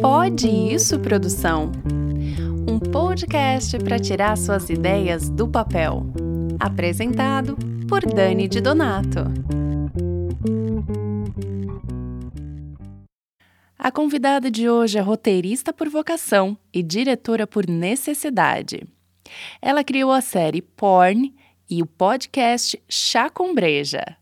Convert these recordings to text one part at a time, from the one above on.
Pode isso, produção? Um podcast para tirar suas ideias do papel. Apresentado por Dani de Donato. A convidada de hoje é roteirista por vocação e diretora por necessidade. Ela criou a série Porn e o podcast Chá com Breja.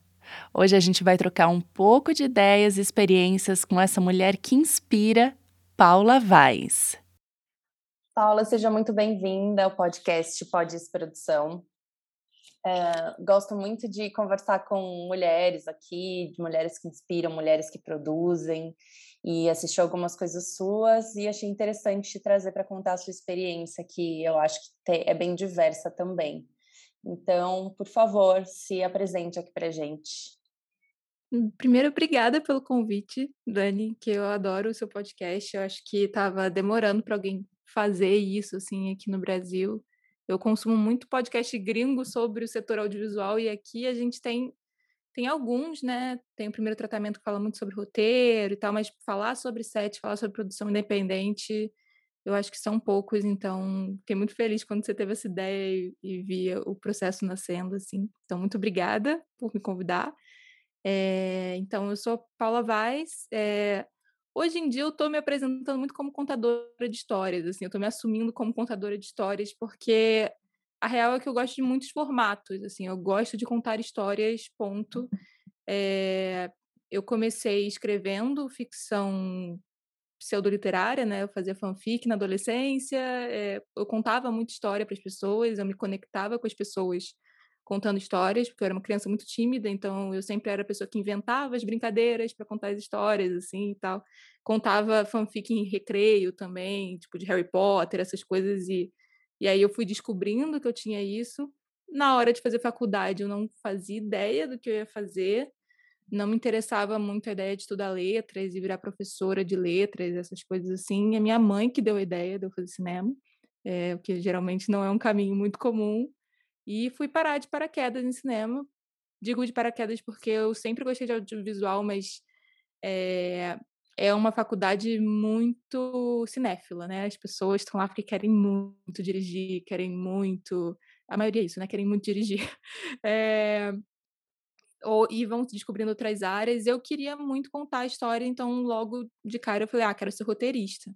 Hoje a gente vai trocar um pouco de ideias e experiências com essa mulher que inspira, Paula Vaz. Paula, seja muito bem-vinda ao podcast Podes Produção. É, gosto muito de conversar com mulheres aqui, de mulheres que inspiram, mulheres que produzem, e assisti algumas coisas suas e achei interessante te trazer para contar a sua experiência, que eu acho que é bem diversa também. Então, por favor, se apresente aqui para gente. Hum, primeiro, obrigada pelo convite, Dani, que eu adoro o seu podcast. Eu acho que estava demorando para alguém fazer isso assim aqui no Brasil. Eu consumo muito podcast gringo sobre o setor audiovisual e aqui a gente tem tem alguns, né? Tem o primeiro tratamento que fala muito sobre roteiro e tal, mas falar sobre set, falar sobre produção independente, eu acho que são poucos, então fiquei muito feliz quando você teve essa ideia e, e via o processo nascendo, assim. Então, muito obrigada por me convidar. É, então, eu sou Paula Vaz. É, hoje em dia, eu estou me apresentando muito como contadora de histórias, assim. Eu estou me assumindo como contadora de histórias porque a real é que eu gosto de muitos formatos, assim, eu gosto de contar histórias, ponto. É, eu comecei escrevendo ficção pseudoliterária, né? Eu fazia fanfic na adolescência, eu contava muita história para as pessoas, eu me conectava com as pessoas contando histórias, porque eu era uma criança muito tímida, então eu sempre era a pessoa que inventava as brincadeiras para contar as histórias, assim e tal. Contava fanfic em recreio também, tipo de Harry Potter, essas coisas, e e aí eu fui descobrindo que eu tinha isso. Na hora de fazer faculdade, eu não fazia ideia do que eu ia fazer. Não me interessava muito a ideia de estudar letras e virar professora de letras, essas coisas assim. E a minha mãe que deu a ideia de eu fazer cinema, é, o que geralmente não é um caminho muito comum. E fui parar de paraquedas em cinema. Digo de paraquedas porque eu sempre gostei de audiovisual, mas é, é uma faculdade muito cinéfila, né? As pessoas estão lá porque querem muito dirigir, querem muito. A maioria é isso, né? Querem muito dirigir. É... Ou, e vão descobrindo outras áreas. Eu queria muito contar a história, então logo de cara eu falei: ah, quero ser roteirista.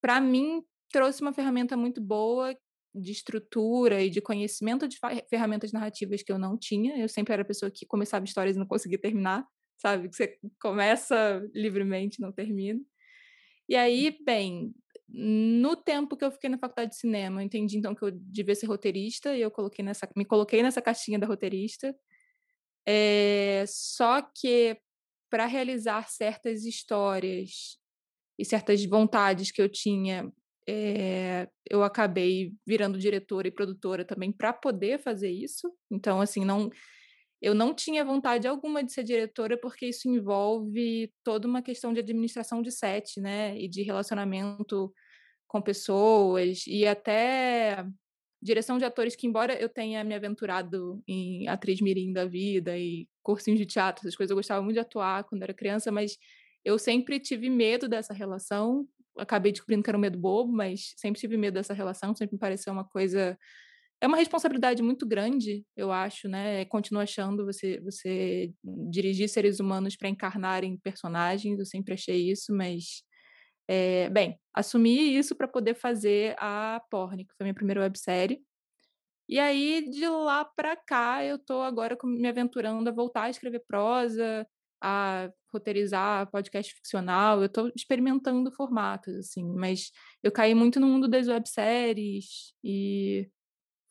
Para mim, trouxe uma ferramenta muito boa de estrutura e de conhecimento de ferramentas narrativas que eu não tinha. Eu sempre era a pessoa que começava histórias e não conseguia terminar sabe? Que você começa livremente, não termina. E aí, bem, no tempo que eu fiquei na faculdade de cinema, eu entendi então que eu devia ser roteirista e eu coloquei nessa, me coloquei nessa caixinha da roteirista. É, só que para realizar certas histórias e certas vontades que eu tinha, é, eu acabei virando diretora e produtora também para poder fazer isso. Então, assim, não eu não tinha vontade alguma de ser diretora, porque isso envolve toda uma questão de administração de set, né? E de relacionamento com pessoas, e até direção de atores, que embora eu tenha me aventurado em atriz mirim da vida e cursinhos de teatro, essas coisas, eu gostava muito de atuar quando era criança, mas eu sempre tive medo dessa relação. Acabei descobrindo que era um medo bobo, mas sempre tive medo dessa relação, sempre me pareceu uma coisa é uma responsabilidade muito grande, eu acho, né? Continuo achando você, você dirigir seres humanos para encarnarem personagens, eu sempre achei isso, mas. É, bem, assumi isso para poder fazer a Porn, que foi minha primeira websérie. E aí, de lá para cá, eu estou agora me aventurando a voltar a escrever prosa, a roteirizar podcast ficcional. Eu estou experimentando formatos, assim, mas eu caí muito no mundo das webséries e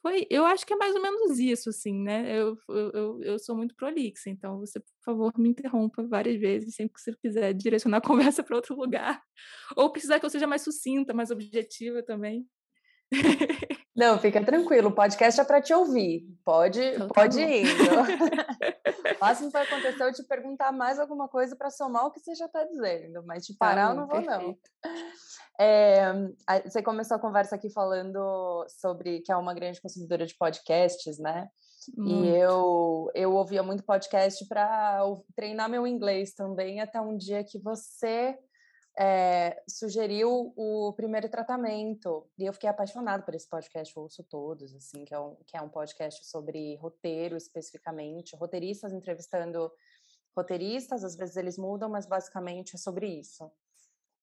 foi, eu acho que é mais ou menos isso, assim, né? Eu, eu, eu sou muito prolixa, então você, por favor, me interrompa várias vezes, sempre que você quiser direcionar a conversa para outro lugar. Ou precisar que eu seja mais sucinta, mais objetiva também. Não, fica tranquilo, o podcast é para te ouvir. Pode, então, tá pode ir. o máximo que vai acontecer é eu te perguntar mais alguma coisa para somar o que você já está dizendo, mas te tá parar tá eu não vou, perfeito. não. É, você começou a conversa aqui falando sobre que é uma grande consumidora de podcasts, né? Muito. E eu, eu ouvia muito podcast para treinar meu inglês também, até um dia que você é, sugeriu o primeiro tratamento. E eu fiquei apaixonada por esse podcast, eu ouço todos, assim, que é um, que é um podcast sobre roteiro especificamente, roteiristas entrevistando roteiristas, às vezes eles mudam, mas basicamente é sobre isso.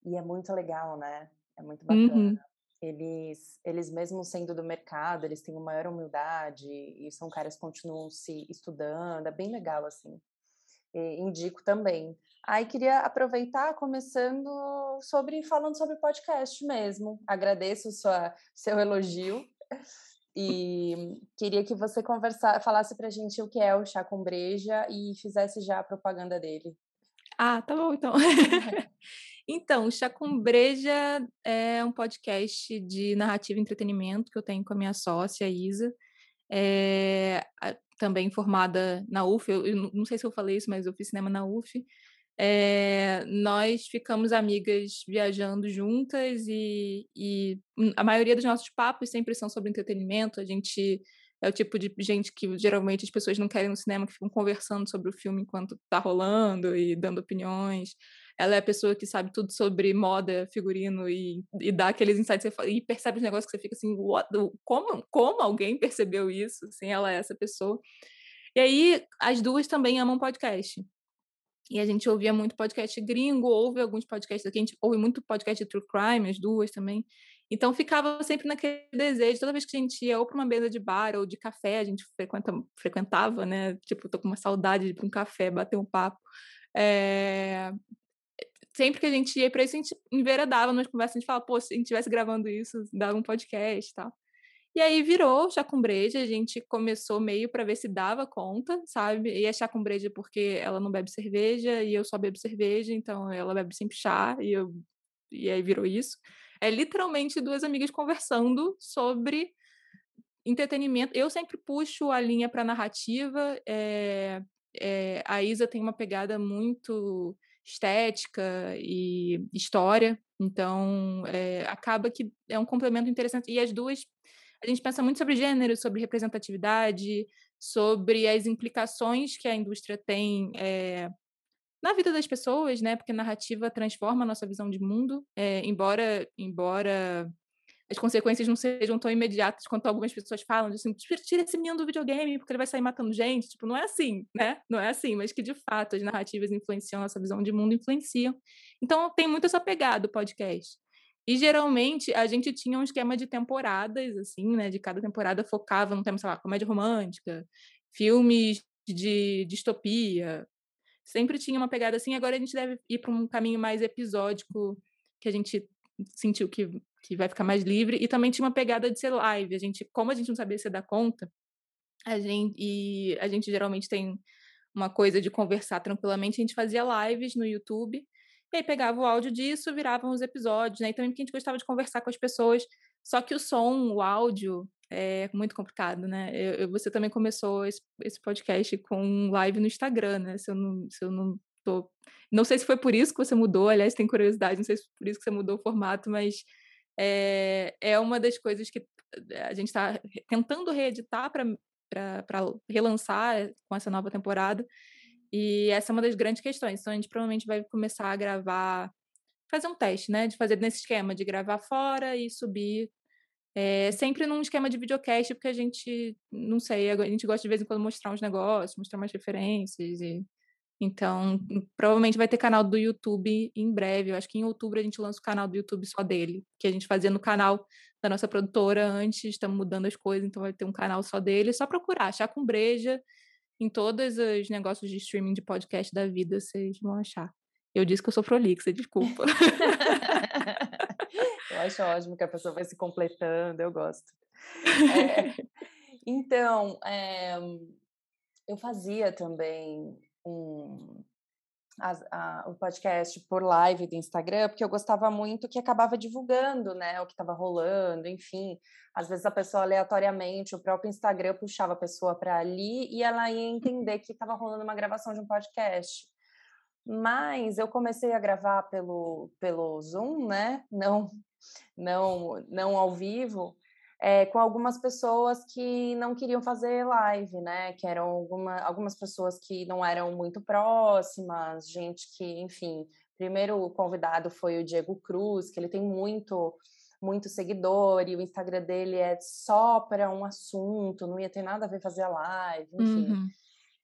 E é muito legal, né? É muito bacana. Uhum. Eles, eles mesmo sendo do mercado, eles têm uma maior humildade e são caras que continuam se estudando, é bem legal, assim. E indico também. Aí queria aproveitar começando sobre falando sobre podcast mesmo. Agradeço sua seu elogio e queria que você conversar, falasse para a gente o que é o chá com breja e fizesse já a propaganda dele. Ah, tá bom então. então, Chá com Breja é um podcast de narrativa e entretenimento que eu tenho com a minha sócia, Isa. É, também formada na UF, eu, eu, não sei se eu falei isso, mas eu fiz cinema na UF. É, nós ficamos amigas viajando juntas e, e, a maioria dos nossos papos sempre são sobre entretenimento. A gente é o tipo de gente que geralmente as pessoas não querem no cinema, que ficam conversando sobre o filme enquanto tá rolando e dando opiniões. Ela é a pessoa que sabe tudo sobre moda, figurino e, e dá aqueles insights e percebe os negócios que você fica assim, what, como, como alguém percebeu isso? Assim, ela é essa pessoa. E aí, as duas também amam podcast. E a gente ouvia muito podcast gringo, ouve alguns podcasts aqui, a gente ouve muito podcast de true crime, as duas também. Então ficava sempre naquele desejo, toda vez que a gente ia ou para uma mesa de bar ou de café, a gente frequenta, frequentava, né? Tipo, tô com uma saudade de ir para um café, bater um papo. É... Sempre que a gente ia para isso, a gente enveredava nas conversas, a gente falava, pô, se a gente estivesse gravando isso, dava um podcast e tal. E aí virou chá com breja, a gente começou meio para ver se dava conta, sabe? E é breja porque ela não bebe cerveja e eu só bebo cerveja, então ela bebe sempre chá e eu e aí virou isso. É literalmente duas amigas conversando sobre entretenimento. Eu sempre puxo a linha para narrativa. É, é, a Isa tem uma pegada muito estética e história, então é, acaba que é um complemento interessante. E as duas a gente pensa muito sobre gênero, sobre representatividade, sobre as implicações que a indústria tem é, na vida das pessoas, né? Porque narrativa transforma a nossa visão de mundo, é, embora, embora as consequências não sejam tão imediatas quanto algumas pessoas falam, assim, tira esse menino do videogame porque ele vai sair matando gente. Tipo, não é assim, né? Não é assim, mas que de fato as narrativas influenciam a nossa visão de mundo, influenciam. Então tem muito essa pegada do podcast. E geralmente a gente tinha um esquema de temporadas, assim, né? De cada temporada focava no tema, sei lá, comédia romântica, filmes de distopia. Sempre tinha uma pegada assim. Agora a gente deve ir para um caminho mais episódico, que a gente sentiu que, que vai ficar mais livre. E também tinha uma pegada de ser live. A gente, como a gente não sabia se dar conta, a gente, e a gente geralmente tem uma coisa de conversar tranquilamente, a gente fazia lives no YouTube e aí pegava o áudio disso, viravam os episódios, né? E também porque a gente gostava de conversar com as pessoas. Só que o som, o áudio, é muito complicado, né? Eu, você também começou esse, esse podcast com live no Instagram, né? Se eu não, se eu não tô. Não sei se foi por isso que você mudou, aliás, tem curiosidade, não sei se foi por isso que você mudou o formato, mas é, é uma das coisas que a gente está tentando reeditar para relançar com essa nova temporada. E essa é uma das grandes questões. Então, a gente provavelmente vai começar a gravar, fazer um teste, né? De fazer nesse esquema de gravar fora e subir. É, sempre num esquema de videocast, porque a gente, não sei, a gente gosta de vez em quando mostrar uns negócios, mostrar umas referências. E... Então, provavelmente vai ter canal do YouTube em breve. Eu acho que em outubro a gente lança o canal do YouTube só dele, que a gente fazia no canal da nossa produtora antes, estamos mudando as coisas, então vai ter um canal só dele. É só procurar, Chá com Breja em todos os negócios de streaming de podcast da vida, vocês vão achar. Eu disse que eu sou prolixa, desculpa. eu acho ótimo que a pessoa vai se completando, eu gosto. É, então, é, eu fazia também um, a, a, o podcast por live do Instagram, porque eu gostava muito que acabava divulgando, né, o que estava rolando, enfim. Às vezes a pessoa aleatoriamente, o próprio Instagram puxava a pessoa para ali e ela ia entender que estava rolando uma gravação de um podcast. Mas eu comecei a gravar pelo, pelo Zoom, né? Não, não, não ao vivo. é, com algumas pessoas que não queriam fazer live, né? Que eram alguma, algumas pessoas que não eram muito próximas, gente que, enfim. Primeiro convidado foi o Diego Cruz, que ele tem muito muito seguidor e o Instagram dele é só para um assunto, não ia ter nada a ver fazer a live, enfim. Uhum.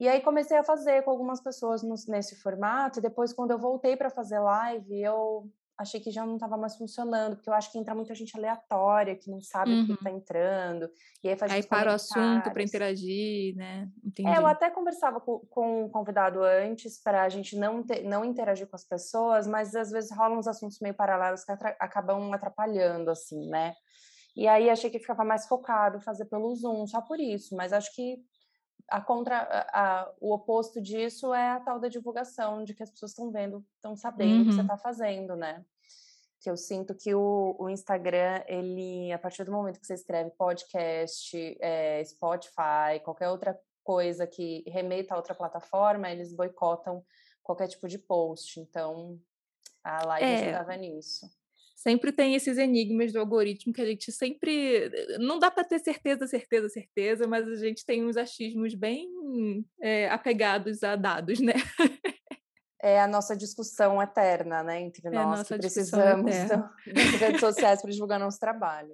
E aí comecei a fazer com algumas pessoas nesse formato, e depois quando eu voltei para fazer live, eu achei que já não estava mais funcionando, porque eu acho que entra muita gente aleatória, que não sabe uhum. o que está entrando. E aí faz Aí para o assunto para interagir, né? Entendi. É, eu até conversava com, com o convidado antes para a gente não, ter, não interagir com as pessoas, mas às vezes rolam uns assuntos meio paralelos que atra acabam atrapalhando, assim, né? E aí achei que ficava mais focado fazer pelo Zoom, só por isso, mas acho que a contra a, o oposto disso é a tal da divulgação de que as pessoas estão vendo, estão sabendo uhum. o que você está fazendo, né? Que eu sinto que o, o, Instagram, ele, a partir do momento que você escreve podcast, é, Spotify, qualquer outra coisa que remeta a outra plataforma, eles boicotam qualquer tipo de post. Então, a live é. ajudava nisso sempre tem esses enigmas do algoritmo que a gente sempre. Não dá para ter certeza, certeza, certeza, mas a gente tem uns achismos bem é, apegados a dados, né? É a nossa discussão eterna, né, entre é nós que precisamos das redes sociais para divulgar nosso trabalho.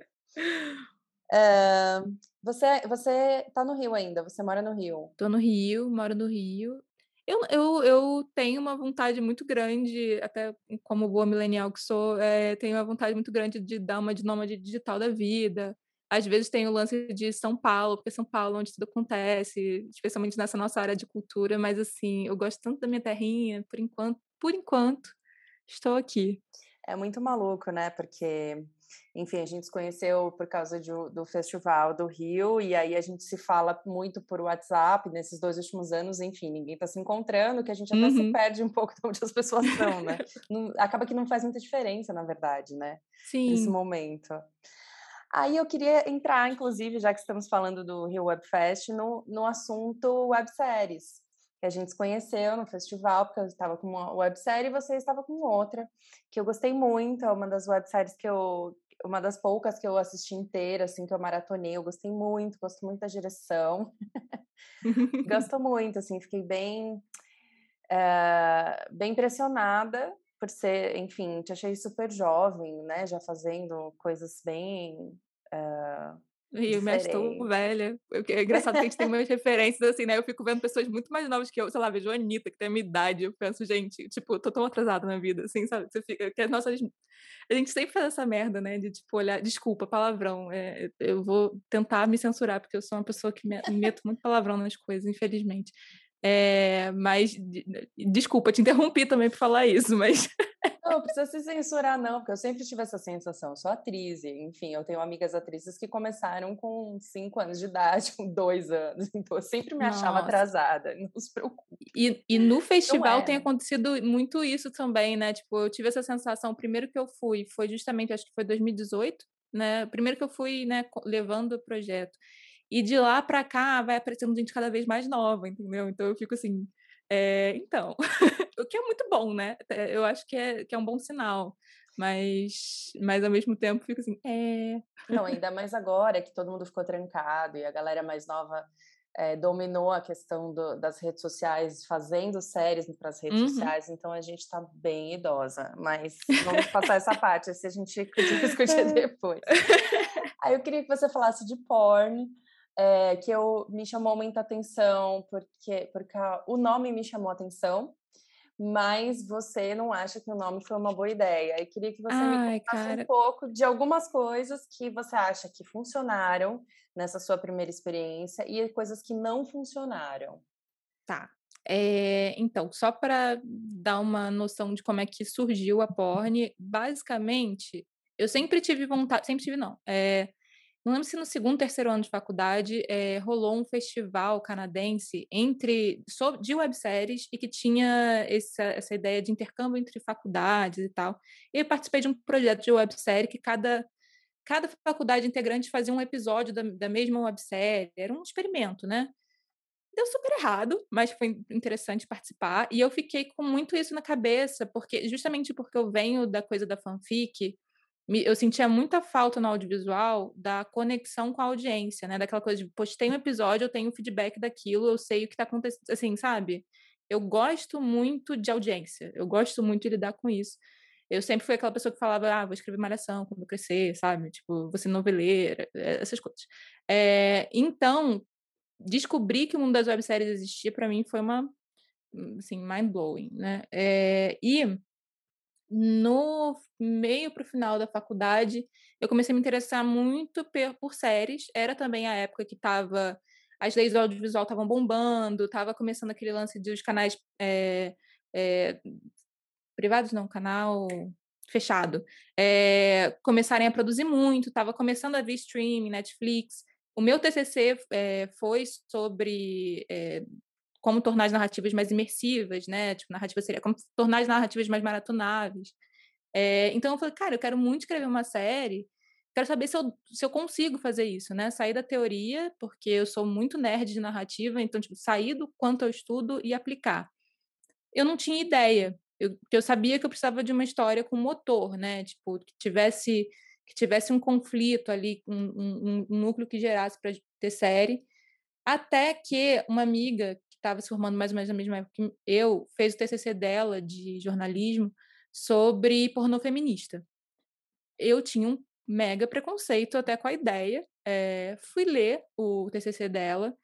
Uh, você você está no Rio ainda? Você mora no Rio? Estou no Rio, moro no Rio. Eu, eu, eu tenho uma vontade muito grande, até como boa milenial que sou, é, tenho uma vontade muito grande de dar uma de nômade digital da vida. Às vezes tem o lance de São Paulo, porque São Paulo é onde tudo acontece, especialmente nessa nossa área de cultura, mas assim, eu gosto tanto da minha terrinha, por enquanto, por enquanto, estou aqui. É muito maluco, né? Porque enfim, a gente se conheceu por causa de, do Festival do Rio, e aí a gente se fala muito por WhatsApp nesses dois últimos anos, enfim, ninguém está se encontrando, que a gente até uhum. se perde um pouco de onde as pessoas estão, né? não, acaba que não faz muita diferença, na verdade, né? Sim. Nesse momento. Aí eu queria entrar, inclusive, já que estamos falando do Rio Web Fest, no, no assunto webséries que a gente se conheceu no festival, porque eu estava com uma websérie e você estava com outra, que eu gostei muito, é uma das webséries que eu, uma das poucas que eu assisti inteira, assim, que eu maratonei, eu gostei muito, gosto muito da direção, gosto muito, assim, fiquei bem, é, bem impressionada por ser, enfim, te achei super jovem, né, já fazendo coisas bem... Uh, e eu me tão velha. É engraçado que a gente tem umas referências assim, né? Eu fico vendo pessoas muito mais novas que eu, sei lá, vejo a Anitta, que tem a minha idade. Eu penso, gente, tipo, tô tão atrasada na vida, assim, sabe? Você fica. Que, nossa, a gente, a gente sempre faz essa merda, né? De tipo, olhar. Desculpa, palavrão. É, eu vou tentar me censurar, porque eu sou uma pessoa que me, meto muito palavrão nas coisas, infelizmente. É, mas, desculpa, te interrompi também por falar isso, mas. Não, precisa se censurar, não, porque eu sempre tive essa sensação. Eu sou atriz, enfim, eu tenho amigas atrizes que começaram com cinco anos de idade, com dois anos, então eu sempre me Nossa. achava atrasada, não se preocupe. E, e no festival é. tem acontecido muito isso também, né? Tipo, eu tive essa sensação, primeiro que eu fui, foi justamente, acho que foi 2018, né? Primeiro que eu fui, né, levando o projeto. E de lá para cá vai aparecendo gente cada vez mais nova, entendeu? Então eu fico assim, é, então, o que é muito bom, né? Eu acho que é, que é um bom sinal. Mas, mas ao mesmo tempo fico assim, é. Não, ainda mais agora que todo mundo ficou trancado e a galera mais nova é, dominou a questão do, das redes sociais, fazendo séries para as redes uhum. sociais, então a gente está bem idosa. Mas vamos passar essa parte, se a gente discutir depois. Aí eu queria que você falasse de porn é, que eu me chamou muita atenção porque, porque o nome me chamou atenção, mas você não acha que o nome foi uma boa ideia. Eu queria que você Ai, me contasse cara. um pouco de algumas coisas que você acha que funcionaram nessa sua primeira experiência e coisas que não funcionaram. Tá. É, então, só para dar uma noção de como é que surgiu a porn, basicamente, eu sempre tive vontade, sempre tive não, é, não lembro se no segundo, terceiro ano de faculdade é, rolou um festival canadense entre de webséries e que tinha essa, essa ideia de intercâmbio entre faculdades e tal. E eu participei de um projeto de websérie que cada, cada faculdade integrante fazia um episódio da, da mesma websérie. Era um experimento, né? Deu super errado, mas foi interessante participar. E eu fiquei com muito isso na cabeça, porque justamente porque eu venho da coisa da fanfic, eu sentia muita falta no audiovisual da conexão com a audiência, né? Daquela coisa de postei um episódio, eu tenho feedback daquilo, eu sei o que está acontecendo, assim, sabe? Eu gosto muito de audiência, eu gosto muito de lidar com isso. Eu sempre fui aquela pessoa que falava, ah, vou escrever malhação quando crescer, sabe? Tipo, você noveleira, eh, essas coisas. É, então, descobrir que o mundo das webséries existia para mim foi uma, assim, mind-blowing, né? É, e no meio para o final da faculdade, eu comecei a me interessar muito por séries. Era também a época que estava as leis do audiovisual estavam bombando, estava começando aquele lance dos canais é, é, privados, não, canal fechado, é, começarem a produzir muito, estava começando a ver streaming, Netflix. O meu TCC foi sobre como tornar as narrativas mais imersivas, né? Tipo, narrativa seria como tornar as narrativas mais maratonáveis. É, então eu falei, cara, eu quero muito escrever uma série, quero saber se eu, se eu consigo fazer isso, né? Sair da teoria, porque eu sou muito nerd de narrativa, então, tipo, sair do quanto eu estudo e aplicar. Eu não tinha ideia, eu, eu sabia que eu precisava de uma história com motor, né? Tipo, que tivesse que tivesse um conflito ali, um, um, um núcleo que gerasse para ter série. Até que uma amiga estava se formando mais ou menos na mesma época que eu, fez o TCC dela de jornalismo sobre pornô feminista. Eu tinha um mega preconceito até com a ideia, é, fui ler o TCC dela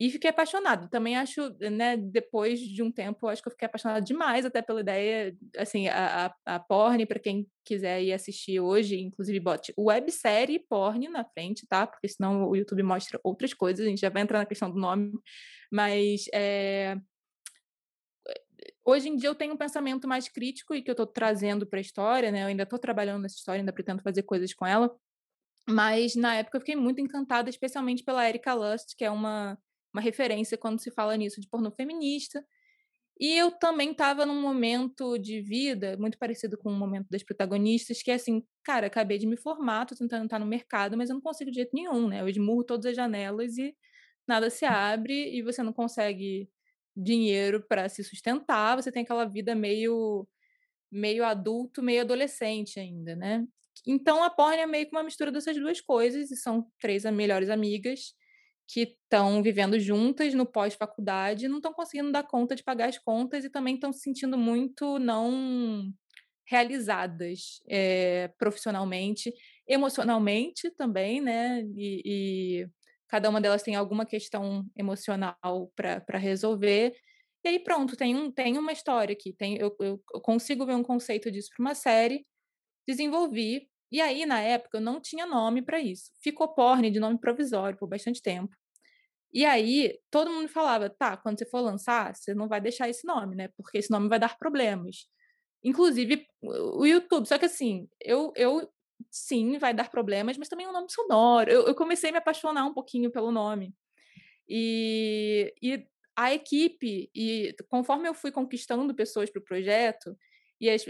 e fiquei apaixonada. Também acho, né, depois de um tempo, acho que eu fiquei apaixonada demais até pela ideia, assim, a, a, a porn, para quem quiser ir assistir hoje, inclusive bote websérie porn na frente, tá? Porque senão o YouTube mostra outras coisas, a gente já vai entrar na questão do nome, mas é, hoje em dia eu tenho um pensamento mais crítico e que eu estou trazendo para a história, né? Eu ainda estou trabalhando nessa história, ainda pretendo fazer coisas com ela. Mas na época eu fiquei muito encantada, especialmente pela Erika Lust, que é uma uma referência quando se fala nisso de pornô feminista. E eu também estava num momento de vida muito parecido com o momento das protagonistas, que é assim, cara, acabei de me formar, tô tentando estar no mercado, mas eu não consigo de jeito nenhum, né? Eu esmurro todas as janelas e nada se abre e você não consegue dinheiro para se sustentar, você tem aquela vida meio meio adulto, meio adolescente ainda, né? Então a porn é meio que uma mistura dessas duas coisas e são três melhores amigas que estão vivendo juntas no pós-faculdade não estão conseguindo dar conta de pagar as contas e também estão se sentindo muito não realizadas é, profissionalmente, emocionalmente também, né? E, e, cada uma delas tem alguma questão emocional para resolver. E aí pronto, tem, um, tem uma história aqui, tem, eu, eu consigo ver um conceito disso para uma série, desenvolvi. E aí, na época, eu não tinha nome para isso. Ficou porn de nome provisório por bastante tempo. E aí, todo mundo falava, tá, quando você for lançar, você não vai deixar esse nome, né? Porque esse nome vai dar problemas. Inclusive, o YouTube. Só que assim, eu, eu sim, vai dar problemas, mas também é um nome sonoro. Eu, eu comecei a me apaixonar um pouquinho pelo nome. E, e a equipe, e conforme eu fui conquistando pessoas para o projeto, e as,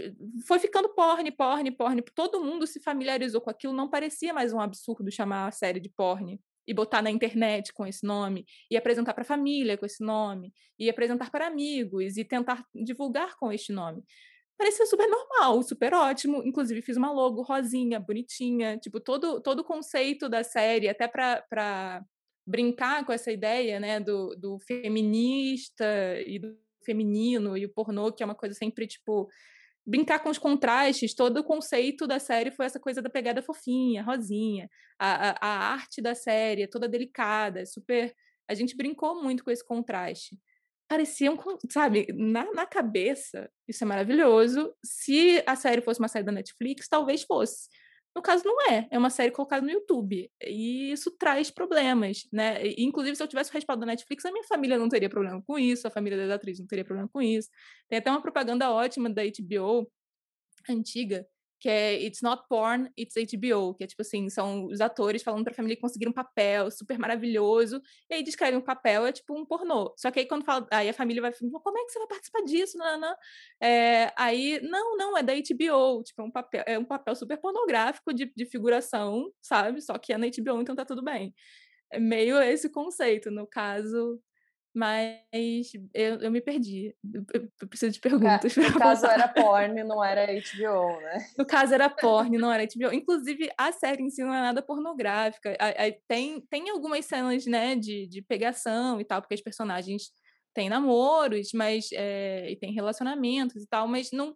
foi ficando porn, porn, porn. Todo mundo se familiarizou com aquilo. Não parecia mais um absurdo chamar a série de porn e botar na internet com esse nome, e apresentar para a família com esse nome, e apresentar para amigos, e tentar divulgar com este nome. Parecia super normal, super ótimo. Inclusive, fiz uma logo rosinha, bonitinha, tipo, todo, todo o conceito da série, até para brincar com essa ideia, né, do, do feminista e do feminino e o pornô, que é uma coisa sempre, tipo, brincar com os contrastes, todo o conceito da série foi essa coisa da pegada fofinha, rosinha. A, a, a arte da série é toda delicada, super. A gente brincou muito com esse contraste. Parecia um, sabe, na, na cabeça, isso é maravilhoso. Se a série fosse uma série da Netflix, talvez fosse. No caso, não é. É uma série colocada no YouTube. E isso traz problemas, né? Inclusive, se eu tivesse o respaldo da Netflix, a minha família não teria problema com isso, a família das atrizes não teria problema com isso. Tem até uma propaganda ótima da HBO, antiga, que é It's Not Porn, It's HBO, que é tipo assim, são os atores falando pra família que conseguiram um papel super maravilhoso, e aí descrevem o papel, é tipo um pornô. Só que aí quando fala, aí a família vai como é que você vai participar disso, Nana? É, aí, não, não, é da HBO, tipo, é um papel, é um papel super pornográfico de, de figuração, sabe? Só que é na HBO, então tá tudo bem. É meio esse conceito, no caso, mas eu, eu me perdi. Eu preciso de perguntas. No caso era porn, não era HBO, né? No caso era porn, não era HBO. Inclusive, a série em si não é nada pornográfica. Tem, tem algumas cenas, né, de, de pegação e tal, porque as personagens têm namoros, mas é, e tem relacionamentos e tal, mas não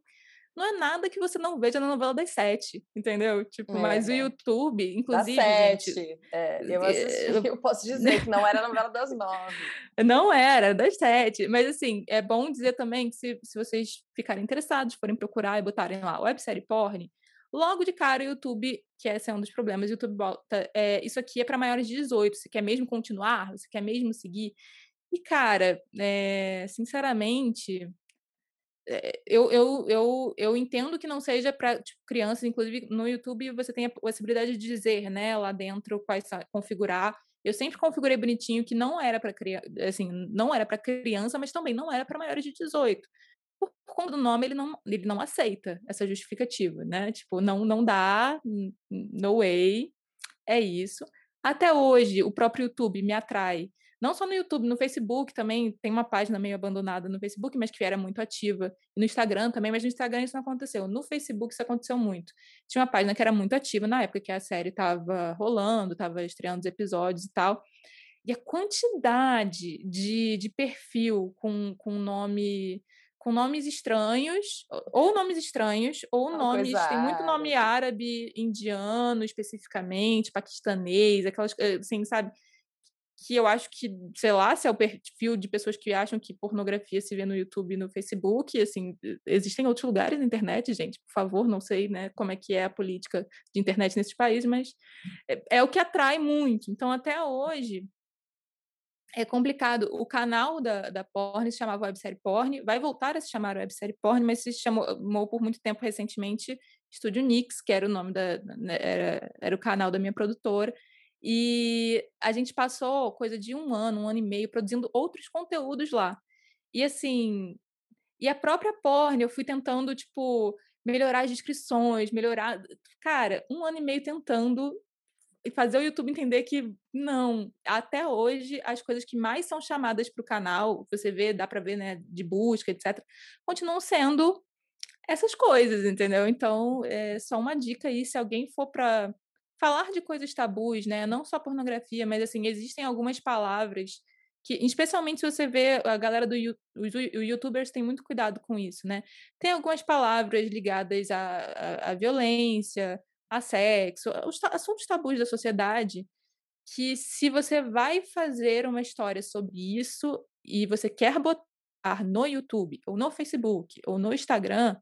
não é nada que você não veja na novela das sete, entendeu? Tipo, é, mas o é. YouTube, inclusive. Das sete. Gente, é, eu, assisti, eu posso dizer que não era a novela das nove. Não era, das sete. Mas assim, é bom dizer também que se, se vocês ficarem interessados, forem procurar e botarem lá websérie porn, logo de cara o YouTube, que esse é um dos problemas, o YouTube bota, é, isso aqui é para maiores de 18, você quer mesmo continuar, você quer mesmo seguir. E, cara, é, sinceramente, eu, eu, eu, eu entendo que não seja para tipo, crianças, inclusive no YouTube você tem a possibilidade de dizer, né, lá dentro quais configurar. Eu sempre configurei bonitinho que não era para criança, assim, não era para criança, mas também não era para maiores de 18. Por, por conta do nome, ele não, ele não aceita essa justificativa, né? Tipo, não, não dá, no way, é isso. Até hoje, o próprio YouTube me atrai não só no YouTube, no Facebook também tem uma página meio abandonada no Facebook, mas que era muito ativa. E no Instagram também, mas no Instagram isso não aconteceu. No Facebook isso aconteceu muito. Tinha uma página que era muito ativa na época que a série estava rolando, estava estreando os episódios e tal. E a quantidade de, de perfil com, com nome com nomes estranhos, ou nomes estranhos, ou Uma nomes. Tem muito nome árabe, indiano especificamente, paquistanês, aquelas. Assim, sabe? Que eu acho que, sei lá, se é o perfil de pessoas que acham que pornografia se vê no YouTube e no Facebook, assim, existem outros lugares na internet, gente, por favor, não sei, né, como é que é a política de internet nesses países, mas é, é o que atrai muito. Então, até hoje, é complicado. O canal da, da Porn se chamava Websérie Porn, vai voltar a se chamar Websérie Porn, mas se chamou por muito tempo recentemente Estúdio Nix, que era o nome da. Né, era, era o canal da minha produtora. E a gente passou coisa de um ano, um ano e meio, produzindo outros conteúdos lá. E assim, e a própria porn, eu fui tentando, tipo, melhorar as descrições, melhorar. Cara, um ano e meio tentando e fazer o YouTube entender que não, até hoje as coisas que mais são chamadas para o canal, você vê, dá para ver, né, de busca, etc, continuam sendo essas coisas, entendeu? Então, é só uma dica aí, se alguém for para falar de coisas tabus, né? Não só pornografia, mas assim, existem algumas palavras que, especialmente se você vê a galera do os youtubers têm muito cuidado com isso, né? Tem algumas palavras ligadas à, à, à violência, a sexo, os assuntos tabus da sociedade, que se você vai fazer uma história sobre isso e você quer botar no YouTube, ou no Facebook, ou no Instagram,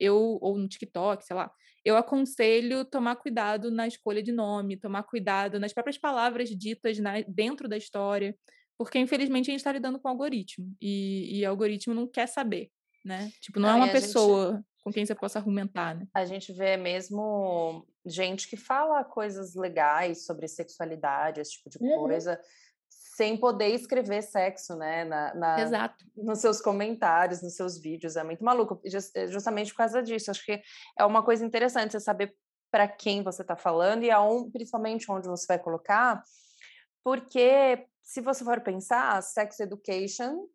eu ou no TikTok, sei lá, eu aconselho tomar cuidado na escolha de nome, tomar cuidado nas próprias palavras ditas na, dentro da história, porque infelizmente a gente está lidando com algoritmo e, e algoritmo não quer saber, né? Tipo, não, é uma pessoa gente, com quem você possa argumentar, né? A gente vê mesmo gente que fala coisas legais sobre sexualidade, esse tipo de uhum. coisa, sem poder escrever sexo, né? Na, na, Exato. Nos seus comentários, nos seus vídeos. É muito maluco. Eh, justamente por causa disso. Acho que é uma coisa interessante você saber para quem você está falando e aonde, principalmente onde você vai colocar. Porque se você for pensar, sex education,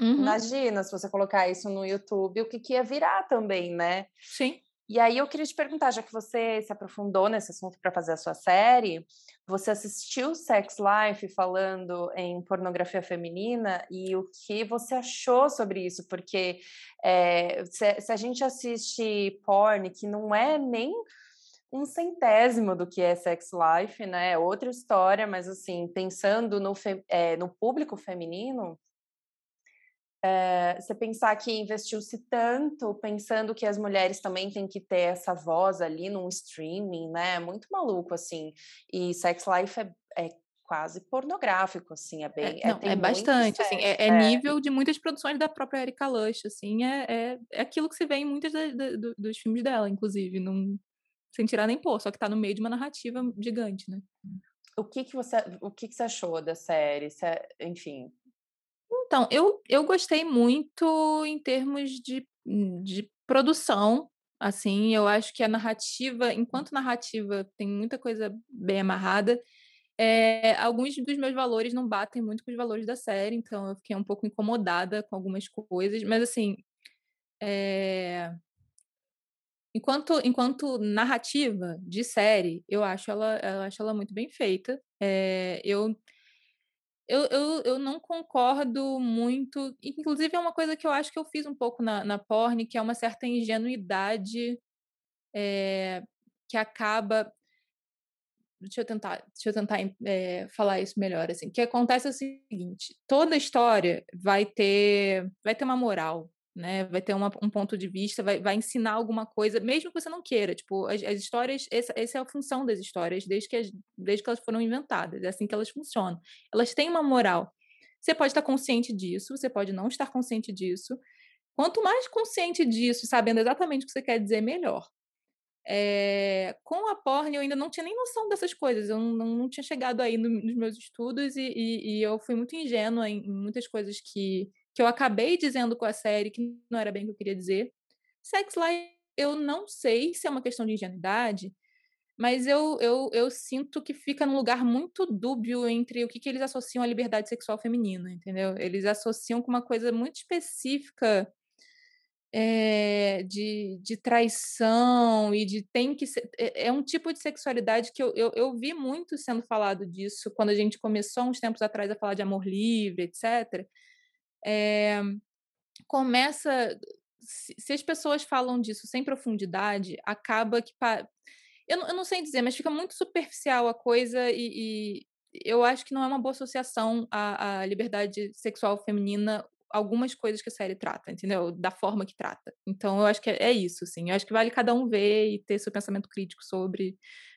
uhum. imagina se você colocar isso no YouTube, o que, que ia virar também, né? Sim. E aí eu queria te perguntar, já que você se aprofundou nesse assunto para fazer a sua série, você assistiu Sex Life falando em pornografia feminina e o que você achou sobre isso? Porque é, se, se, a gente assiste porn, que não é nem um centésimo do que é Sex Life, né? É outra história, mas assim, pensando no, é, no público feminino, é, você pensar que investiu-se tanto pensando que as mulheres também têm que ter essa voz ali num streaming, né? É muito maluco, assim. E Sex Life é, é quase pornográfico, assim, é bem... É, não, é, é bastante, assim, é, é, nível de muitas produções da própria Erika Lush, assim, é, é, é aquilo que se vê em muitos da, da, dos filmes dela, inclusive, não, sem tirar nem pôr, só que tá no meio de uma narrativa gigante, né? O que que você, o que que você achou da série? Você, enfim, então, eu, eu gostei muito em termos de, de produção, assim, eu acho que a narrativa, enquanto narrativa tem muita coisa bem amarrada, É, alguns dos meus valores não batem muito com os valores da série, então eu fiquei um pouco incomodada com algumas coisas, mas assim, é... enquanto, enquanto narrativa de série, eu acho ela, eu acho ela muito bem feita. É... eu, eu, eu, eu não concordo muito, inclusive é uma coisa que eu acho que eu fiz um pouco na, na porn, que é uma certa ingenuidade é... que acaba deixa eu tentar, deixa eu tentar é, falar isso melhor assim. Que acontece é o seguinte: toda história vai ter, vai ter uma moral, né? Vai ter uma, um ponto de vista, vai, vai ensinar alguma coisa, mesmo que você não queira. Tipo, as, as histórias, essa, essa, é a função das histórias desde que, as, desde que elas foram inventadas. É assim que elas funcionam. Elas têm uma moral. Você pode estar consciente disso, você pode não estar consciente disso. Quanto mais consciente disso, sabendo exatamente o que você quer dizer, melhor. É, com a porn eu ainda não tinha nem noção dessas coisas, eu não, não tinha chegado aí no, nos meus estudos e, e, e, eu fui muito ingênua em, em, muitas coisas que, que eu acabei dizendo com a série que não era bem o que eu queria dizer. Sex Life, eu não sei se é uma questão de ingenuidade, mas eu, eu, eu sinto que fica num lugar muito dúbio entre o que, que eles associam à liberdade sexual feminina, entendeu? Eles associam com uma coisa muito específica é, de, de traição e de tem que ser. É, é, um tipo de sexualidade que eu, eu, eu, vi muito sendo falado disso quando a gente começou uns tempos atrás a falar de amor livre, etc. É, começa. Se, as pessoas falam disso sem profundidade, acaba que. Eu, eu não sei dizer, mas fica muito superficial a coisa e, e eu acho que não é uma boa associação à, à liberdade sexual feminina algumas coisas que a série trata, entendeu? Da forma que trata. Então, eu acho que é, é isso, assim. Eu acho que vale cada um ver e ter seu pensamento crítico sobre.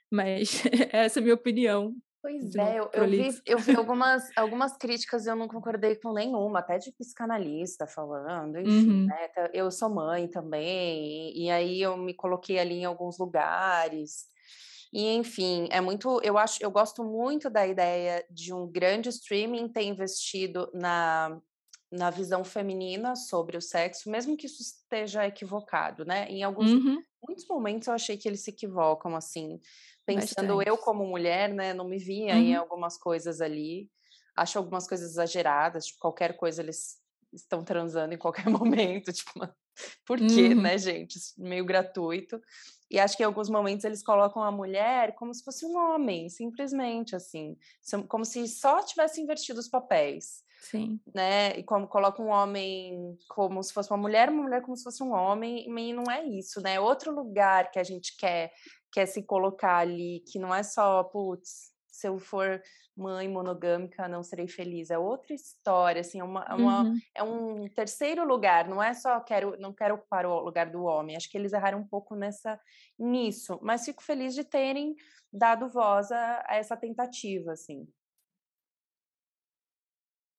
Mas essa é a minha opinião. Pois é, eu, eu, vi, eu vi algumas, algumas críticas e eu não concordei com nenhuma, até de psicanalista falando, enfim, uhum. né? Eu sou mãe também, e, e aí eu me coloquei ali em alguns lugares. E enfim, é muito, eu acho, eu gosto muito da ideia de um grande streaming ter investido na na visão feminina sobre o sexo, mesmo que isso esteja equivocado, né? Em alguns uhum. muitos momentos eu achei que eles se equivocam assim, pensando Bastante. eu como mulher, né, não me via uhum. em algumas coisas ali. Acho algumas coisas exageradas, tipo, qualquer coisa eles estão transando em qualquer momento, tipo, por quê, uhum. né, gente? Meio gratuito. E acho que em alguns momentos eles colocam a mulher como se fosse um homem, simplesmente assim, como se só tivesse invertido os papéis. Sim. Né? E como coloca um homem como se fosse uma mulher, uma mulher como se fosse um homem, e não é isso, né? É outro lugar que a gente quer, quer se colocar ali, que não é só, putz, se eu for mãe monogâmica, não serei feliz. É outra história, assim, é, uma, é uma uhum. é um terceiro lugar, não é só quero, não quero ocupar o lugar do homem. Acho que eles erraram um pouco nessa nisso, mas fico feliz de terem dado voz a, a essa tentativa, assim.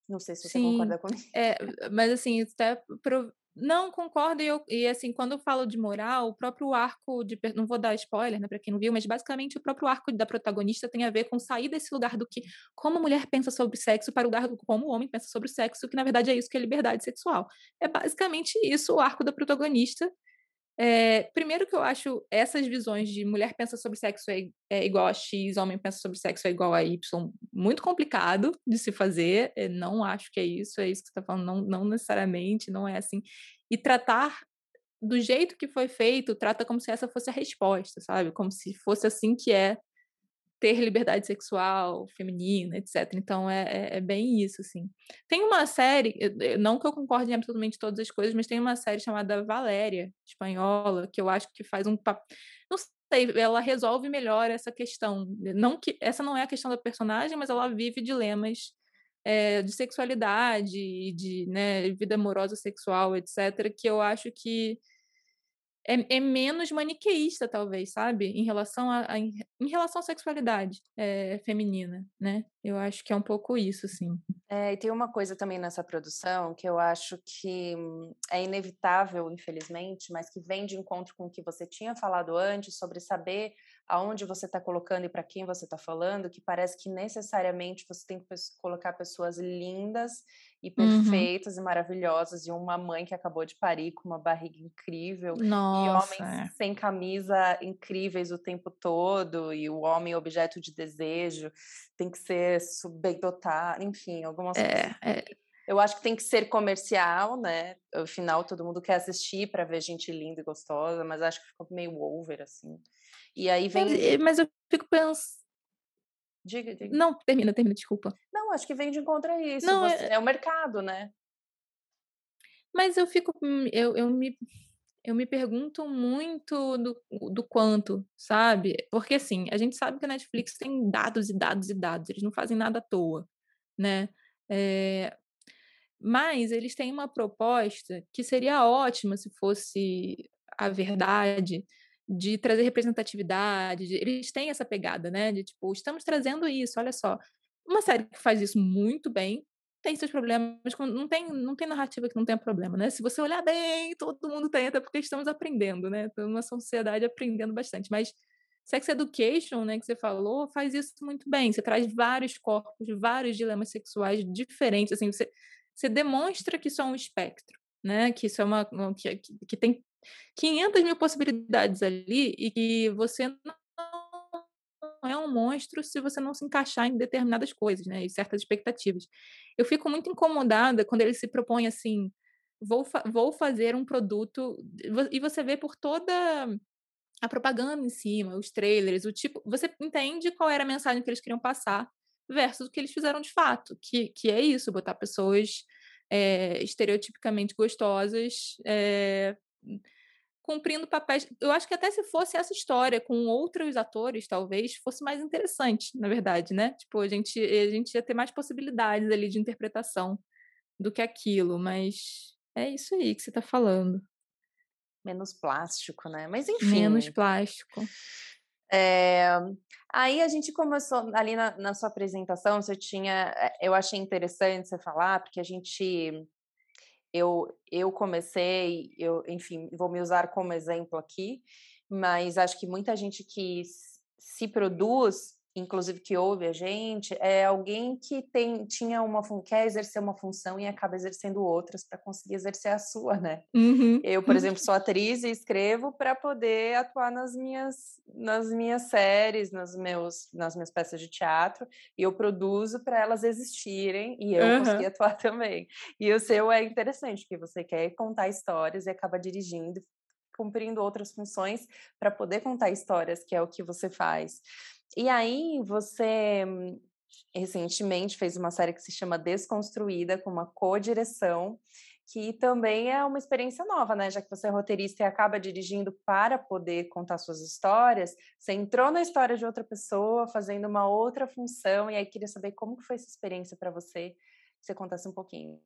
Não sei se você Sim, concorda comigo. É, mas assim, até pro... não concordo e, eu, e assim, quando eu falo de moral, o próprio arco de não vou dar spoiler, né, para quem não viu, mas basicamente o próprio arco da protagonista tem a ver com sair desse lugar do que como a mulher pensa sobre sexo para o lugar do como o homem pensa sobre sexo, que na verdade é isso que é liberdade sexual. É basicamente isso o arco da protagonista é, primeiro que eu acho essas visões de mulher pensa sobre sexo é, é, igual a X, homem pensa sobre sexo é igual a Y, muito complicado de se fazer. É, não acho que é isso, é isso que você está falando, não, não necessariamente, não é assim. E tratar do jeito que foi feito, trata como se essa fosse a resposta, sabe? Como se fosse assim que é ter liberdade sexual feminina, etc. Então é, é, é, bem isso, assim. Tem uma série, não que eu concorde em absolutamente todas as coisas, mas tem uma série chamada Valéria, espanhola, que eu acho que faz um não sei, ela resolve melhor essa questão. Não que essa não é a questão da personagem, mas ela vive dilemas é, de sexualidade, de né, vida amorosa sexual, etc. Que eu acho que é, é, menos maniqueísta, talvez, sabe? Em relação a, a em, relação à sexualidade é, feminina, né? Eu acho que é um pouco isso, sim. É, e tem uma coisa também nessa produção que eu acho que é inevitável, infelizmente, mas que vem de encontro com o que você tinha falado antes sobre saber aonde você está colocando e para quem você está falando, que parece que necessariamente você tem que colocar pessoas lindas e uhum. perfeitas uhum. e maravilhosas, e uma mãe que acabou de parir com uma barriga incrível, Nossa, e homens sem camisa incríveis o tempo todo, e o homem objeto de desejo tem que ser bem dotado, enfim, algumas é, coisas. É. Eu acho que tem que ser comercial, né? Afinal, todo mundo quer assistir para ver gente linda e gostosa, mas acho que ficou meio over, assim. E aí vem. Mas eu fico pensando. Diga, diga. Não, termina, termina, desculpa. Não, acho que vem de encontro a isso. Não, Você, é... é o mercado, né? Mas eu fico. Eu, eu me. Eu me pergunto muito do, do quanto, sabe? Porque, assim, a gente sabe que a Netflix tem dados e dados e dados, eles não fazem nada à toa, né? É, mas eles têm uma proposta que seria ótima se fosse a verdade, de trazer representatividade, de, eles têm essa pegada, né? De tipo, estamos trazendo isso, olha só. Uma série que faz isso muito bem, tem seus problemas, não tem, não tem narrativa que não tenha problema, né? Se você olhar bem, todo mundo tem, até porque estamos aprendendo, né? Estamos uma sociedade aprendendo bastante. Mas Sex Education, né, que você falou, faz isso muito bem. Você traz vários corpos, vários dilemas sexuais diferentes, assim, você, você demonstra que isso é um espectro, né? Que isso é uma que, que tem 500 mil possibilidades ali e que você não é um monstro se você não se encaixar em determinadas coisas, né? E certas expectativas. Eu fico muito incomodada quando ele se propõe assim, vou, fa vou fazer um produto e você vê por toda a propaganda em cima, os trailers, o tipo, você entende qual era a mensagem que eles queriam passar versus o que eles fizeram de fato, que, que é isso, botar pessoas é, estereotipicamente gostosas é, cumprindo papéis. Eu acho que até se fosse essa história com outros atores, talvez fosse mais interessante, na verdade, né? Tipo, a gente, a gente ia ter mais possibilidades ali de interpretação do que aquilo, mas é isso aí que você está falando. Menos plástico, né? Mas enfim. Menos plástico. É, aí a gente começou ali na, na, sua apresentação, você tinha, eh, eu achei interessante você falar, porque a gente eu, eu comecei, eu, enfim, vou me usar como exemplo aqui, mas acho que muita gente que se produz inclusive que ouve a gente, é alguém que tem, tinha uma quer exercer uma função e acaba exercendo outras para conseguir exercer a sua, né? Uhum. Eu, por exemplo, sou atriz e escrevo para poder atuar nas minhas nas minhas séries, nos meus nas minhas peças de teatro e eu produzo para elas existirem e eu uhum. conseguir atuar também. E o seu é interessante, que você quer contar histórias e acaba dirigindo cumprindo outras funções para poder contar histórias, que é o que você faz. E aí você recentemente fez uma série que se chama Desconstruída, com uma co-direção, que também é uma experiência nova, né? Já que você é roteirista e acaba dirigindo para poder contar suas histórias, você entrou na história de outra pessoa, fazendo uma outra função, e aí queria saber como que foi essa experiência para você, que você contasse um pouquinho.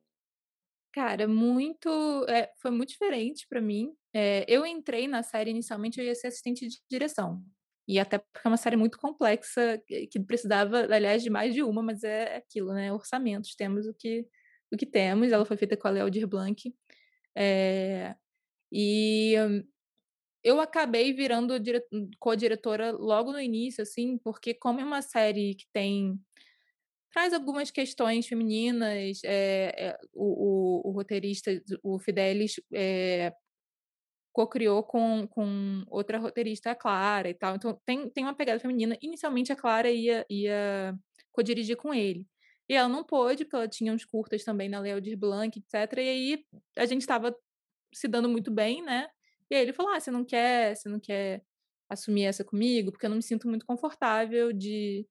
Cara, muito, é, foi muito diferente para mim. É, eu entrei na série inicialmente, eu ia ser assistente de direção. E até porque é uma série muito complexa, que precisava, aliás, de mais de uma, mas é aquilo, né? Orçamentos, temos o que, o que temos. Ela foi feita com a Léo Blanc. É, e eu acabei virando co-diretora logo no início, assim, porque como é uma série que tem traz algumas questões femininas, é, é, o, o, o, roteirista, o Fidelis, é, co-criou com, com outra roteirista, a Clara e tal. Então tem, tem uma pegada feminina. Inicialmente a Clara ia, ia co-dirigir com ele. E ela não pôde, porque ela tinha uns curtas também na Leodir Blanc, etc. E aí a gente estava se dando muito bem, né? E aí ele falou: Ah, você não quer, você não quer assumir essa comigo? Porque eu não me sinto muito confortável de,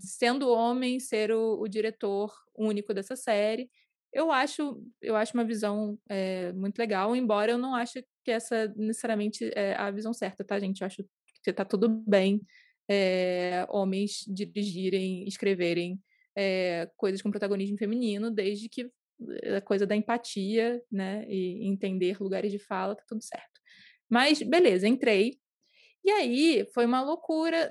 sendo homem, ser o, o diretor único dessa série eu acho, eu acho uma visão é, muito legal, embora eu não ache que essa necessariamente é a visão certa, tá, gente? Eu acho que tá tudo bem é, homens dirigirem, escreverem é, coisas com protagonismo feminino, desde que a coisa da empatia, né, e entender lugares de fala, tá tudo certo. Mas, beleza, entrei. E aí, foi uma loucura.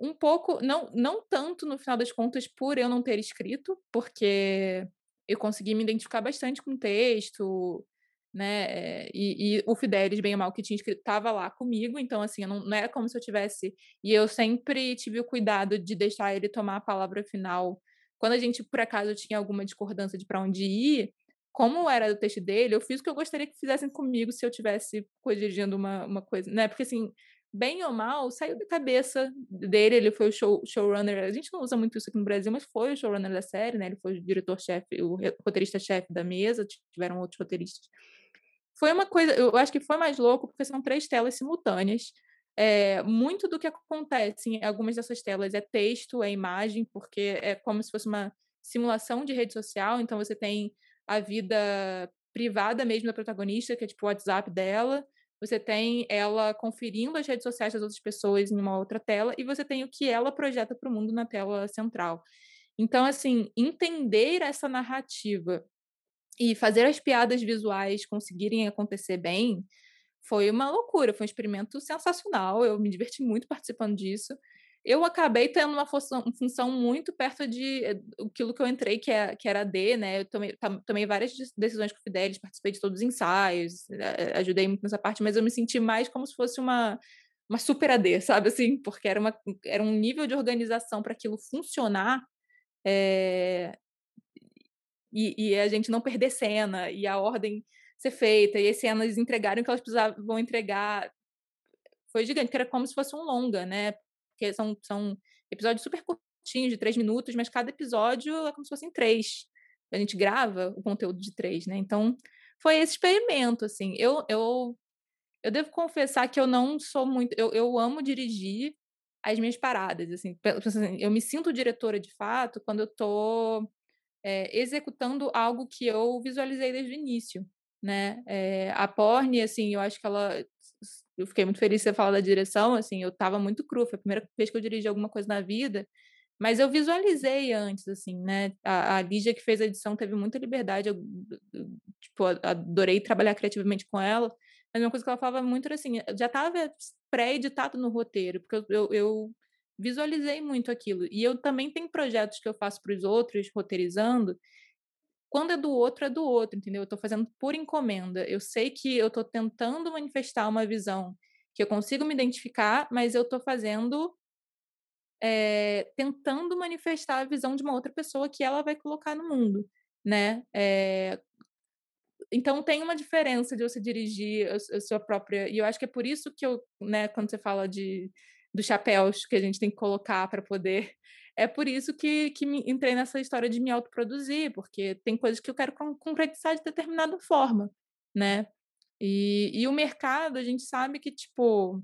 um pouco, não, não tanto no final das contas por eu não ter escrito, porque eu consegui me identificar bastante com o texto, né? E, e o Fidelis, bem ou mal, que tinha escrito, estava lá comigo, então, assim, não, não era como se eu tivesse. E eu sempre tive o cuidado de deixar ele tomar a palavra final. Quando a gente, por acaso, tinha alguma discordância de para onde ir, como era o texto dele, eu fiz o que eu gostaria que fizessem comigo se eu tivesse corrigindo uma, uma coisa, né? Porque, assim, bem ou mal, saiu da cabeça dele, ele foi o show, showrunner, a gente não usa muito isso aqui no Brasil, mas foi o showrunner da série, né? Ele foi o diretor-chefe, o roteirista-chefe da mesa, tiveram outros roteiristas. Foi uma coisa, eu acho que foi mais louco, porque são três telas simultâneas. É, muito do que acontece em algumas dessas telas é texto, é imagem, porque é como se fosse uma simulação de rede social, então você tem a vida privada mesmo da protagonista, que é tipo o WhatsApp dela, você tem ela conferindo as redes sociais das outras pessoas em uma outra tela, e você tem o que ela projeta para o mundo na tela central. Então, assim, entender essa narrativa e fazer as piadas visuais conseguirem acontecer bem foi uma loucura, foi um experimento sensacional. Eu me diverti muito participando disso. Eu acabei tendo uma função, muito perto de eh, aquilo que eu entrei, que, é, que era D, né? Eu tomei, tomei várias decisões com o Fidelis, participei de todos os ensaios, ajudei muito nessa parte, mas eu me senti mais como se fosse uma, uma super AD, sabe assim? Porque era, uma, era um nível de organização para aquilo funcionar é, e, e, a gente não perder cena e a ordem ser feita e as cenas entregarem o que elas precisavam entregar. Foi gigante, que era como se fosse um longa, né? Porque são, são episódios super curtinhos, de três minutos, mas cada episódio é como se fossem três. A gente grava o conteúdo de três, né? Então, foi esse experimento, assim. Eu, eu, eu devo confessar que eu não sou muito... Eu, eu amo dirigir as minhas paradas, assim. Eu me sinto diretora, de fato, quando eu tô é, executando algo que eu visualizei desde o início, né? É, a Porn, assim, eu acho que ela... Eu fiquei muito feliz de você falar da direção, assim, eu estava muito cru, foi a primeira vez que eu dirigi alguma coisa na vida, mas eu visualizei antes, assim, né? A, a Lígia que fez a edição teve muita liberdade, eu, tipo, adorei trabalhar criativamente com ela, mas uma coisa que ela falava muito era assim, já estava pré-editado no roteiro, porque eu, eu, visualizei muito aquilo. E eu também tenho projetos que eu faço para os outros, roteirizando. Quando é do outro, é do outro, entendeu? Eu estou fazendo por encomenda. Eu sei que eu estou tentando manifestar uma visão que eu consigo me identificar, mas eu estou fazendo. É, tentando manifestar a visão de uma outra pessoa que ela vai colocar no mundo, né? É, então tem uma diferença de você dirigir a, a, sua própria. E eu acho que é por isso que eu, né, quando você fala de dos chapéus que a gente tem que colocar para poder. É por isso que, que me, entrei nessa história de me autoproduzir, porque tem coisas que eu quero concretizar de determinada forma, né? E, e o mercado, a gente sabe que, tipo,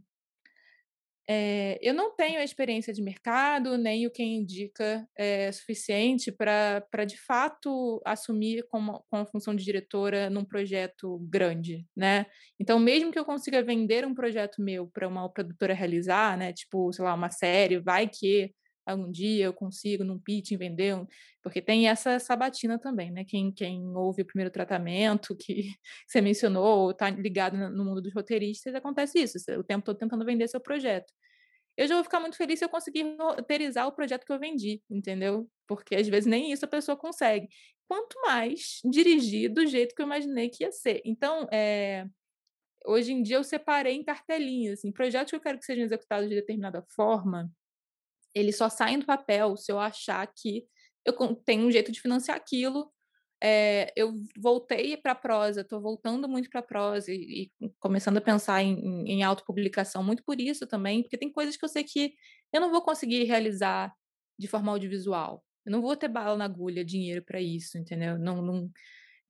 é, eu não tenho a experiência de mercado, nem o que indica é suficiente para, de fato, assumir como, com a função de diretora num projeto grande, né? Então, mesmo que eu consiga vender um projeto meu para uma produtora realizar, né? Tipo, sei lá, uma série, vai que algum dia eu consigo num pitch vender, um... porque tem essa sabatina também, né? Quem, quem ouve o primeiro tratamento que você mencionou, ou está ligado no mundo dos roteiristas, acontece isso, o tempo todo tentando vender seu projeto eu já vou ficar muito feliz se eu conseguir roteirizar o projeto que eu vendi, entendeu? Porque às vezes nem isso a pessoa consegue. Quanto mais dirigir do jeito que eu imaginei que ia ser. Então, é, hoje em dia eu separei em cartelinhas, assim, projetos que eu quero que sejam executados de determinada forma, eles só saem do papel se eu achar que eu tenho um jeito de financiar aquilo é, eu voltei para a prosa, estou voltando muito para a prosa e, e, começando a pensar em, em, em autopublicação, muito por isso também, porque tem coisas que eu sei que eu não vou conseguir realizar de forma audiovisual. Eu não vou ter bala na agulha, dinheiro para isso, entendeu? Não, não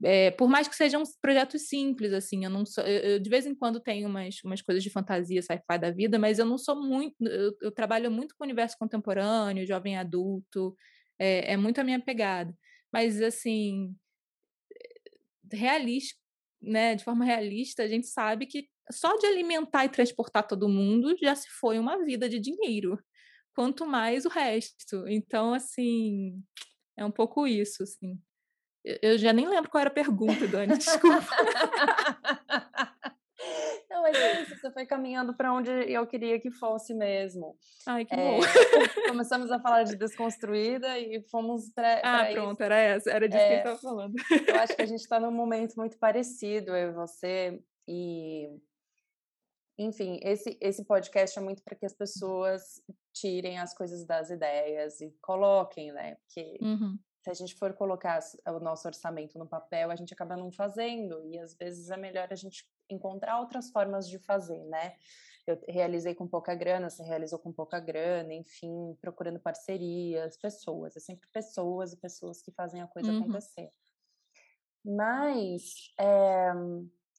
é, por mais que sejam projetos simples, assim, eu não sou, eu, eu, de vez em quando tenho umas, umas coisas de fantasia, sci-fi da vida, mas eu não sou muito, eu, eu, trabalho muito com o universo contemporâneo, jovem adulto, é, é muito a minha pegada. Mas, assim, realista, né, de forma realista, a gente sabe que só de alimentar e transportar todo mundo já se foi uma vida de dinheiro. Quanto mais o resto. Então, assim, é um pouco isso, assim. Eu já nem lembro qual era a pergunta, Dani, desculpa. Não, mas é isso, você foi caminhando para onde eu queria que fosse mesmo. Ai, que é, bom. começamos a falar de desconstruída e fomos para. Ah, pronto, isso. era essa, era disso é, que eu estava falando. Eu acho que a gente está num momento muito parecido, eu e você, e. Enfim, esse, esse podcast é muito para que as pessoas tirem as coisas das ideias e coloquem, né? Porque uhum se a gente for colocar o nosso orçamento no papel, a gente acaba não fazendo, e às vezes é melhor a gente encontrar outras formas de fazer, né? Eu realizei com pouca grana, você realizou com pouca grana, enfim, procurando parcerias, pessoas, é sempre pessoas e pessoas que fazem a coisa uhum. acontecer. Mas é,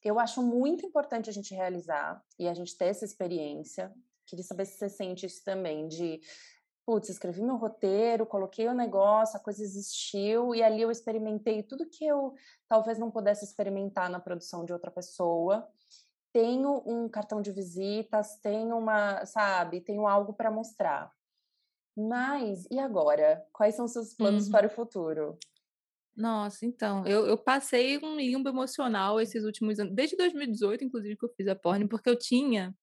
eu acho muito importante a gente realizar e a gente ter essa experiência. Queria saber se você sente isso também, de putz, escrevi meu roteiro, coloquei o negócio, a coisa existiu, e ali eu experimentei tudo que eu talvez não pudesse experimentar na produção de outra pessoa. Tenho um cartão de visitas, tenho uma, sabe, tenho algo para mostrar. Mas, e agora? Quais são seus planos uhum. para o futuro? Nossa, então, eu, eu passei um limbo emocional esses últimos anos, desde 2018, inclusive, que eu fiz a porn, porque eu tinha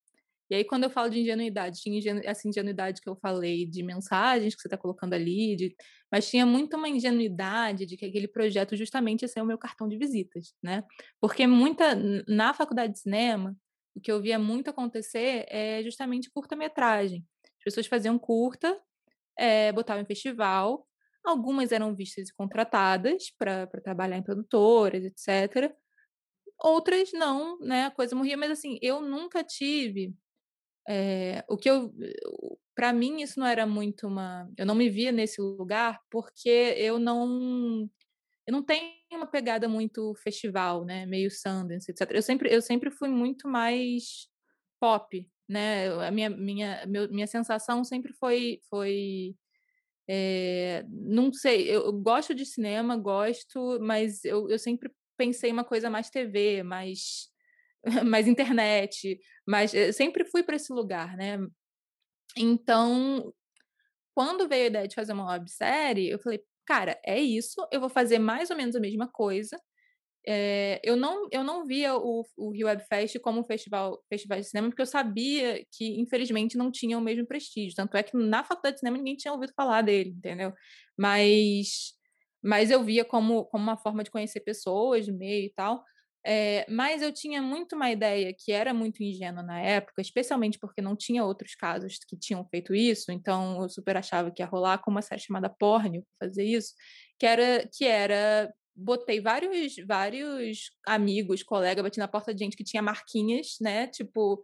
e aí, quando eu falo de ingenuidade, tinha ingenu essa ingenuidade que eu falei de mensagens que você está colocando ali, de... mas tinha muito uma ingenuidade de que aquele projeto justamente ia ser o meu cartão de visitas, né? Porque muita, na faculdade de cinema, o que eu via muito acontecer é justamente curta-metragem. As pessoas faziam curta, é, botavam em festival, algumas eram vistas e contratadas para trabalhar em produtoras, etc. Outras não, né? A coisa morria, mas assim, eu nunca tive é, o que eu para mim isso não era muito uma eu não me via nesse lugar porque eu não eu não tenho uma pegada muito festival né meio Sundance etc eu sempre eu sempre fui muito mais pop né a minha minha meu, minha sensação sempre foi foi é, não sei eu, eu, gosto de cinema gosto mas eu, eu sempre pensei uma coisa mais TV mais mais internet, mas eu sempre fui para esse lugar, né? Então, quando veio a ideia de fazer uma websérie, eu falei, cara, é isso, eu vou fazer mais ou menos a mesma coisa. É, eu, não, eu não via o, o Rio Web Fest como um festival, festival de cinema, porque eu sabia que, infelizmente, não tinha o mesmo prestígio. Tanto é que na faculdade de cinema ninguém tinha ouvido falar dele, entendeu? Mas, mas eu via como, como uma forma de conhecer pessoas do meio e tal. É, mas eu tinha muito uma ideia que era muito ingênua na época, especialmente porque não tinha outros casos que tinham feito isso, então eu super achava que ia rolar com uma série chamada Pornio fazer isso, que era que era botei vários vários amigos, colegas, bati na porta de gente que tinha marquinhas, né? Tipo,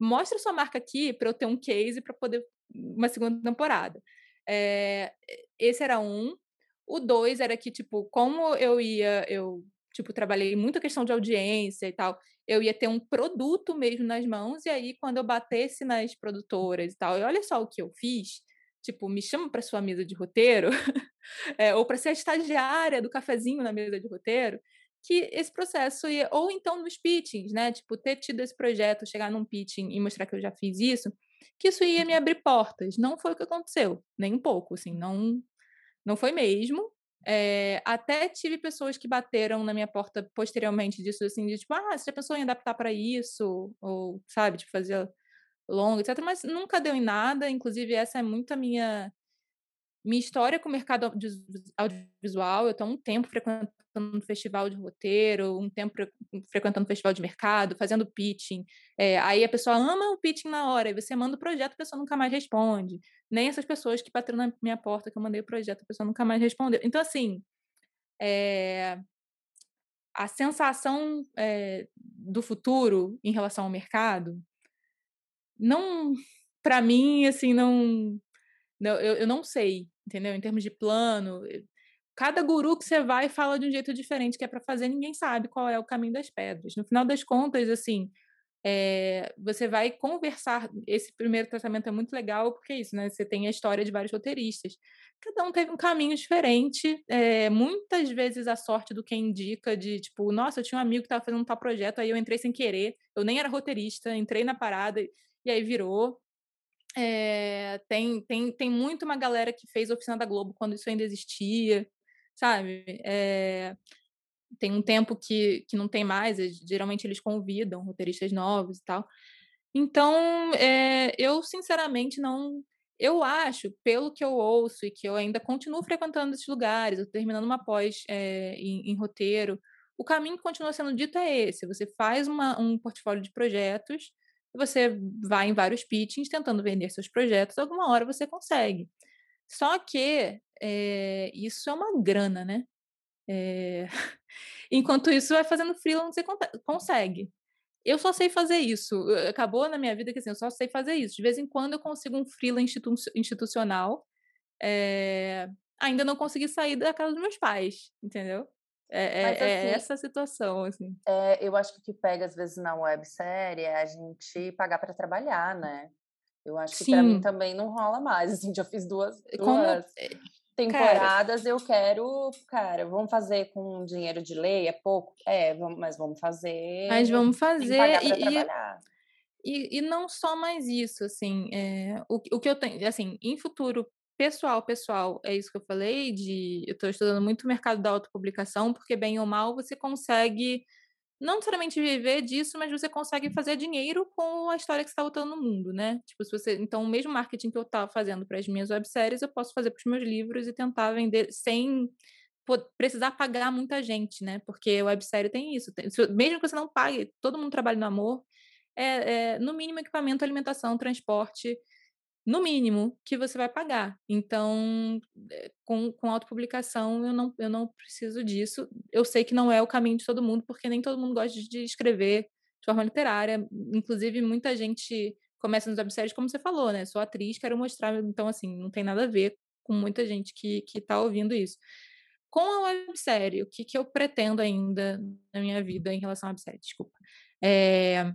mostra sua marca aqui para eu ter um case para poder uma segunda temporada. É, esse era um. O dois era que, tipo, como eu ia, eu tipo, trabalhei muita questão de audiência e tal, eu ia ter um produto mesmo nas mãos, e aí quando eu batesse nas produtoras e tal, e olha só o que eu fiz, tipo, me chama para sua mesa de roteiro, é, ou para ser a estagiária do cafezinho na mesa de roteiro, que esse processo ia, ou então nos pitchings, né, tipo, ter tido esse projeto, chegar num pitching e mostrar que eu já fiz isso, que isso ia me abrir portas. Não foi o que aconteceu, nem um pouco, assim, não, não foi mesmo. É, até tive pessoas que bateram na minha porta posteriormente disso, assim, de tipo, ah, você já pensou em adaptar para isso? Ou, sabe, tipo, fazer longo, etc. Mas nunca deu em nada, inclusive essa é muito a minha minha história com o mercado audiovisual. Eu estou um tempo frequentando um festival de roteiro, um tempo frequentando um festival de mercado, fazendo pitching. É, aí a pessoa ama o pitching na hora, e você manda o projeto, a pessoa nunca mais responde. Nem essas pessoas que bateram na minha porta que eu mandei o projeto, a pessoa nunca mais respondeu. Então, assim, é, a sensação é, do futuro em relação ao mercado, não, para mim, assim, não, não eu, eu não sei, entendeu? Em termos de plano, cada guru que você vai fala de um jeito diferente que é para fazer, ninguém sabe qual é o caminho das pedras. No final das contas, assim, é, você vai conversar. Esse primeiro tratamento é muito legal, porque é isso, né? Você tem a história de vários roteiristas. Cada um teve um caminho diferente. É, muitas vezes a sorte do quem indica de tipo, nossa, eu tinha um amigo que estava fazendo um tal projeto, aí eu entrei sem querer, eu nem era roteirista, entrei na parada e aí virou. É, tem, tem, tem muito uma galera que fez Oficina da Globo quando isso ainda existia, sabe? É, tem um tempo que, que não tem mais, geralmente eles convidam roteiristas novos e tal. Então, é, eu sinceramente não. Eu acho, pelo que eu ouço e que eu ainda continuo frequentando esses lugares, eu terminando uma pós em, em, roteiro, o caminho que continua sendo dito é esse: você faz uma, um portfólio de projetos, você vai em vários pitchings tentando vender seus projetos, alguma hora você consegue. Só que é, isso é uma grana, né? É... Enquanto isso, vai fazendo freelance, você consegue. Eu só sei fazer isso. Acabou na minha vida que assim, eu só sei fazer isso. De vez em quando eu consigo um freela institu institucional. É... Ainda não consegui sair da casa dos meus pais, entendeu? É, Mas, é, é assim, é essa situação, assim. É, eu acho que o que pega, às vezes, na websérie é a gente pagar para trabalhar, né? Eu acho que para mim também não rola mais. Assim, já fiz duas, duas Como, temporadas. Cara, eu quero, cara, vamos fazer com dinheiro de lei? É pouco? É, vamos, mas vamos fazer. Mas vamos fazer. E, e, e, não só mais isso, assim, é, o, o que eu tenho, assim, em futuro pessoal, pessoal, é isso que eu falei, de eu estou estudando muito o mercado da autopublicação, porque bem ou mal você consegue não necessariamente viver disso, mas você consegue fazer dinheiro com a história que está botando no mundo, né? Tipo, se você, então, o mesmo marketing que eu estava fazendo para as minhas webséries, eu posso fazer para os meus livros e tentar vender sem precisar pagar muita gente, né? Porque websérie tem isso. Mesmo que você não pague, todo mundo trabalha no amor, é, é no mínimo equipamento, alimentação, transporte, no mínimo, que você vai pagar. Então, eh, com, com autopublicação, eu não, eu não preciso disso. Eu sei que não é o caminho de todo mundo, porque nem todo mundo gosta de escrever de forma literária. Inclusive, muita gente começa nos webséries, como você falou, né? Sou atriz, quero mostrar. Então, assim, não tem nada a ver com muita gente que está ouvindo isso. Com a websérie, o que, que eu pretendo ainda na minha vida em relação à websérie? Desculpa. É...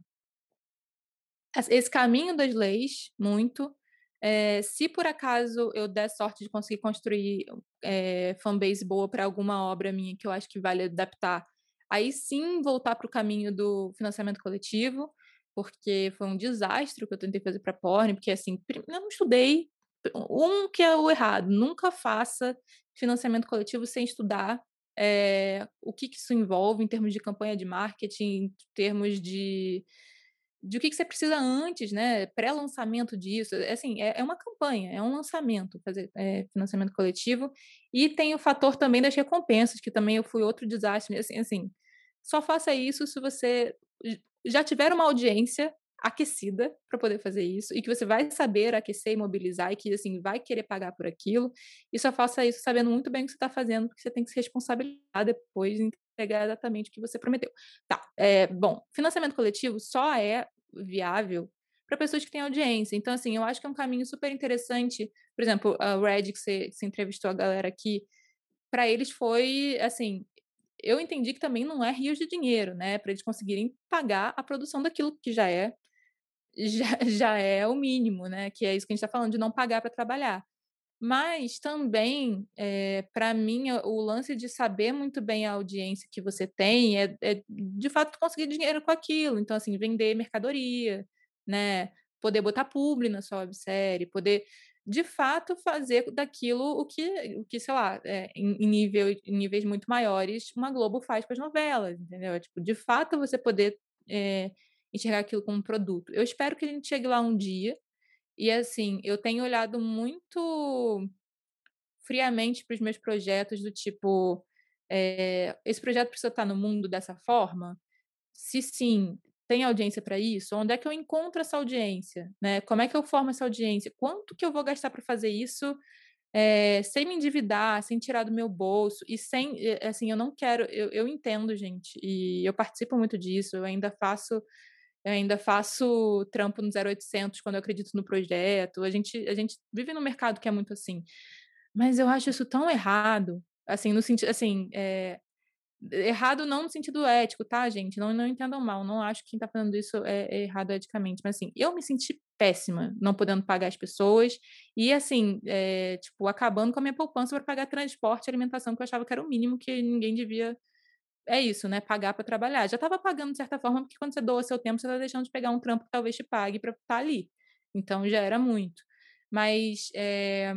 Esse caminho das leis, muito. É, se por acaso eu der sorte de conseguir construir é, fanbase boa para alguma obra minha que eu acho que vale adaptar, aí sim voltar para o caminho do financiamento coletivo, porque foi um desastre o que eu tentei fazer para porn, porque assim, eu não estudei. Um que é o errado, nunca faça financiamento coletivo sem estudar é, o que, que isso envolve em termos de campanha de marketing, em termos de de o que, que você precisa antes, né? Pré-lançamento disso. É, assim, é, é, uma campanha, é um lançamento, fazer é, financiamento coletivo. E tem o fator também das recompensas, que também eu fui outro desastre. Assim, assim só faça isso se você já tiver uma audiência aquecida para poder fazer isso e que você vai saber aquecer e mobilizar e que assim vai querer pagar por aquilo e só faça isso sabendo muito bem o que você está fazendo porque você tem que se responsabilizar depois entregar exatamente o que você prometeu tá é, bom financiamento coletivo só é viável para pessoas que têm audiência. Então, assim, eu acho que é um caminho super interessante. Por exemplo, a Red, que você, que você entrevistou a galera aqui, para eles foi, assim, eu entendi que também não é rios de dinheiro, né? Para eles conseguirem pagar a produção daquilo que já é já, já é o mínimo, né? Que é isso que a gente está falando, de não pagar para trabalhar. Mas também, é, eh, para mim, o lance de saber muito bem a audiência que você tem é, é, de fato conseguir dinheiro com aquilo. Então, assim, vender mercadoria, né? Poder botar publi na sua websérie, poder de fato fazer daquilo o que, o que sei lá, é, em, nível, em níveis muito maiores, uma Globo faz com as novelas, entendeu? É, tipo, de fato você poder é, enxergar aquilo como um produto. Eu espero que a gente chegue lá um dia e assim, eu tenho olhado muito friamente para os meus projetos do tipo, é, esse projeto precisa estar no mundo dessa forma? Se sim, tem audiência para isso? Onde é que eu encontro essa audiência? Né? Como é que eu formo essa audiência? Quanto que eu vou gastar para fazer isso é, sem me endividar, sem tirar do meu bolso e sem, eh, assim, eu não quero, eu, eu entendo, gente, e eu participo muito disso, eu ainda faço eu ainda faço trampo no 0800 quando eu acredito no projeto. A gente, a gente vive num mercado que é muito assim. Mas eu acho isso tão errado, assim, no sentido, assim, é, errado não no sentido ético, tá, gente? Não, não entendam mal. Não acho que quem tá falando isso é, é errado eticamente. Mas, assim, eu me senti péssima não podendo pagar as pessoas e, assim, é, tipo, acabando com a minha poupança para pagar transporte e alimentação, que eu achava que era o mínimo que ninguém devia é isso, né? Pagar para trabalhar. Já estava pagando de certa forma, porque quando você doa seu tempo, você está deixando de pegar um trampo que talvez te pague para estar tá ali. Então já era muito. Mas é,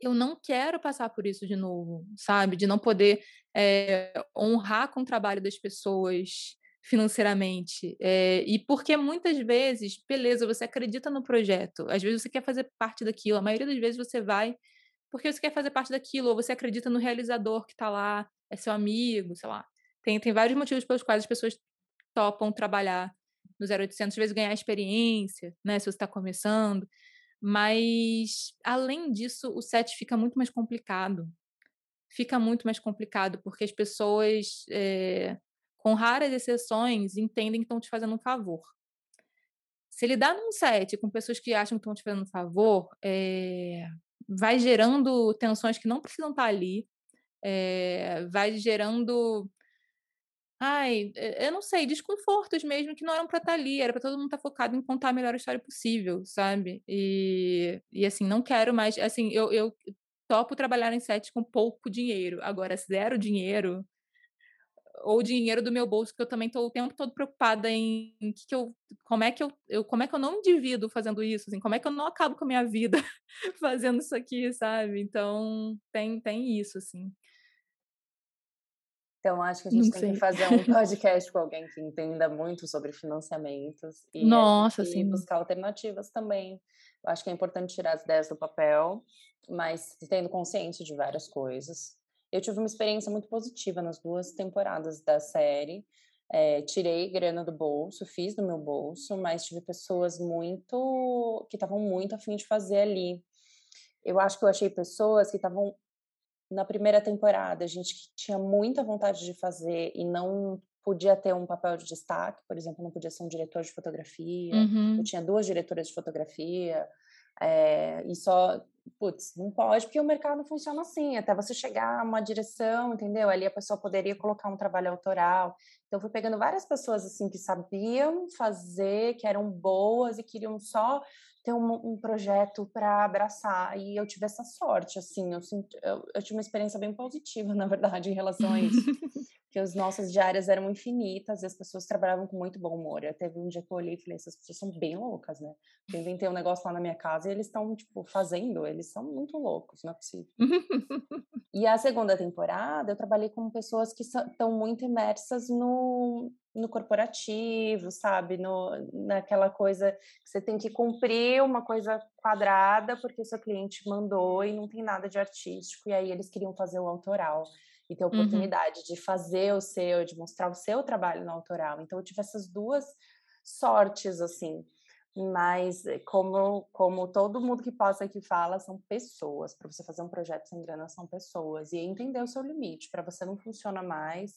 eu não quero passar por isso de novo, sabe? De não poder é, honrar com o trabalho das pessoas financeiramente. É, e porque muitas vezes, beleza, você acredita no projeto, às vezes você quer fazer parte daquilo, a maioria das vezes você vai porque você quer fazer parte daquilo, ou você acredita no realizador que está lá, é seu amigo, sei lá. Tem, tem vários motivos pelos quais as pessoas topam trabalhar no 0800, às vezes ganhar experiência, né, se você está começando. Mas, além disso, o set fica muito mais complicado. Fica muito mais complicado, porque as pessoas, é, com raras exceções, entendem que estão te fazendo um favor. Se lidar num set com pessoas que acham que estão te fazendo um favor, é, vai gerando tensões que não precisam estar ali, é, vai gerando ai, eu não sei, desconfortos mesmo que não eram para estar ali, era para todo mundo estar focado em contar a melhor história possível, sabe? E, e assim, não quero mais, assim, eu, eu topo trabalhar em set com pouco dinheiro, agora zero dinheiro, ou dinheiro do meu bolso, que eu também estou o tempo todo preocupada em, em que, que eu, como é que eu, eu, como é que eu não me divido fazendo isso, assim, como é que eu não acabo com a minha vida fazendo isso aqui, sabe? Então, tem, tem isso, assim. Então, acho que a gente não tem sei. que fazer um podcast com alguém que entenda muito sobre financiamentos e, Nossa, e buscar alternativas também. Eu acho que é importante tirar as ideias do papel, mas tendo consciência de várias coisas. Eu tive uma experiência muito positiva nas duas temporadas da série. É, tirei grana do bolso, fiz do meu bolso, mas tive pessoas muito que estavam muito afim de fazer ali. Eu acho que eu achei pessoas que estavam na primeira temporada, gente tinha muita vontade de fazer e não podia ter um papel de destaque, por exemplo, não podia ser um diretor de fotografia. Uhum. Eu tinha duas diretoras de fotografia. É, e só, putz, não pode, porque o mercado funciona assim, até você chegar a uma direção, entendeu? Ali a pessoa poderia colocar um trabalho autoral. Então, fui pegando várias pessoas, assim, que sabiam fazer, que eram boas e queriam só ter um, um projeto para abraçar. E eu tive essa sorte, assim, eu, eu, eu tive uma experiência bem positiva, na verdade, em relação a isso. porque as nossas diárias eram infinitas e as pessoas trabalhavam com muito bom humor. Eu teve um dia que eu olhei e falei, essas pessoas são bem loucas, né? Eu inventei um negócio lá na minha casa e eles estão, tipo, fazendo, eles são muito loucos, não é possível. e a segunda temporada, eu trabalhei com pessoas que estão muito imersas no, no corporativo, sabe? No, naquela coisa que você tem que cumprir uma coisa quadrada porque o seu cliente mandou e não tem nada de artístico, e aí eles queriam fazer o autoral e ter a uhum. oportunidade uhum. de fazer o seu, de mostrar o seu trabalho no autoral. Então eu tive essas duas sortes assim. Mas eh, como como todo mundo que passa aqui fala, são pessoas. Para você fazer um projeto sem grana são pessoas e entender o seu limite, para você não funciona mais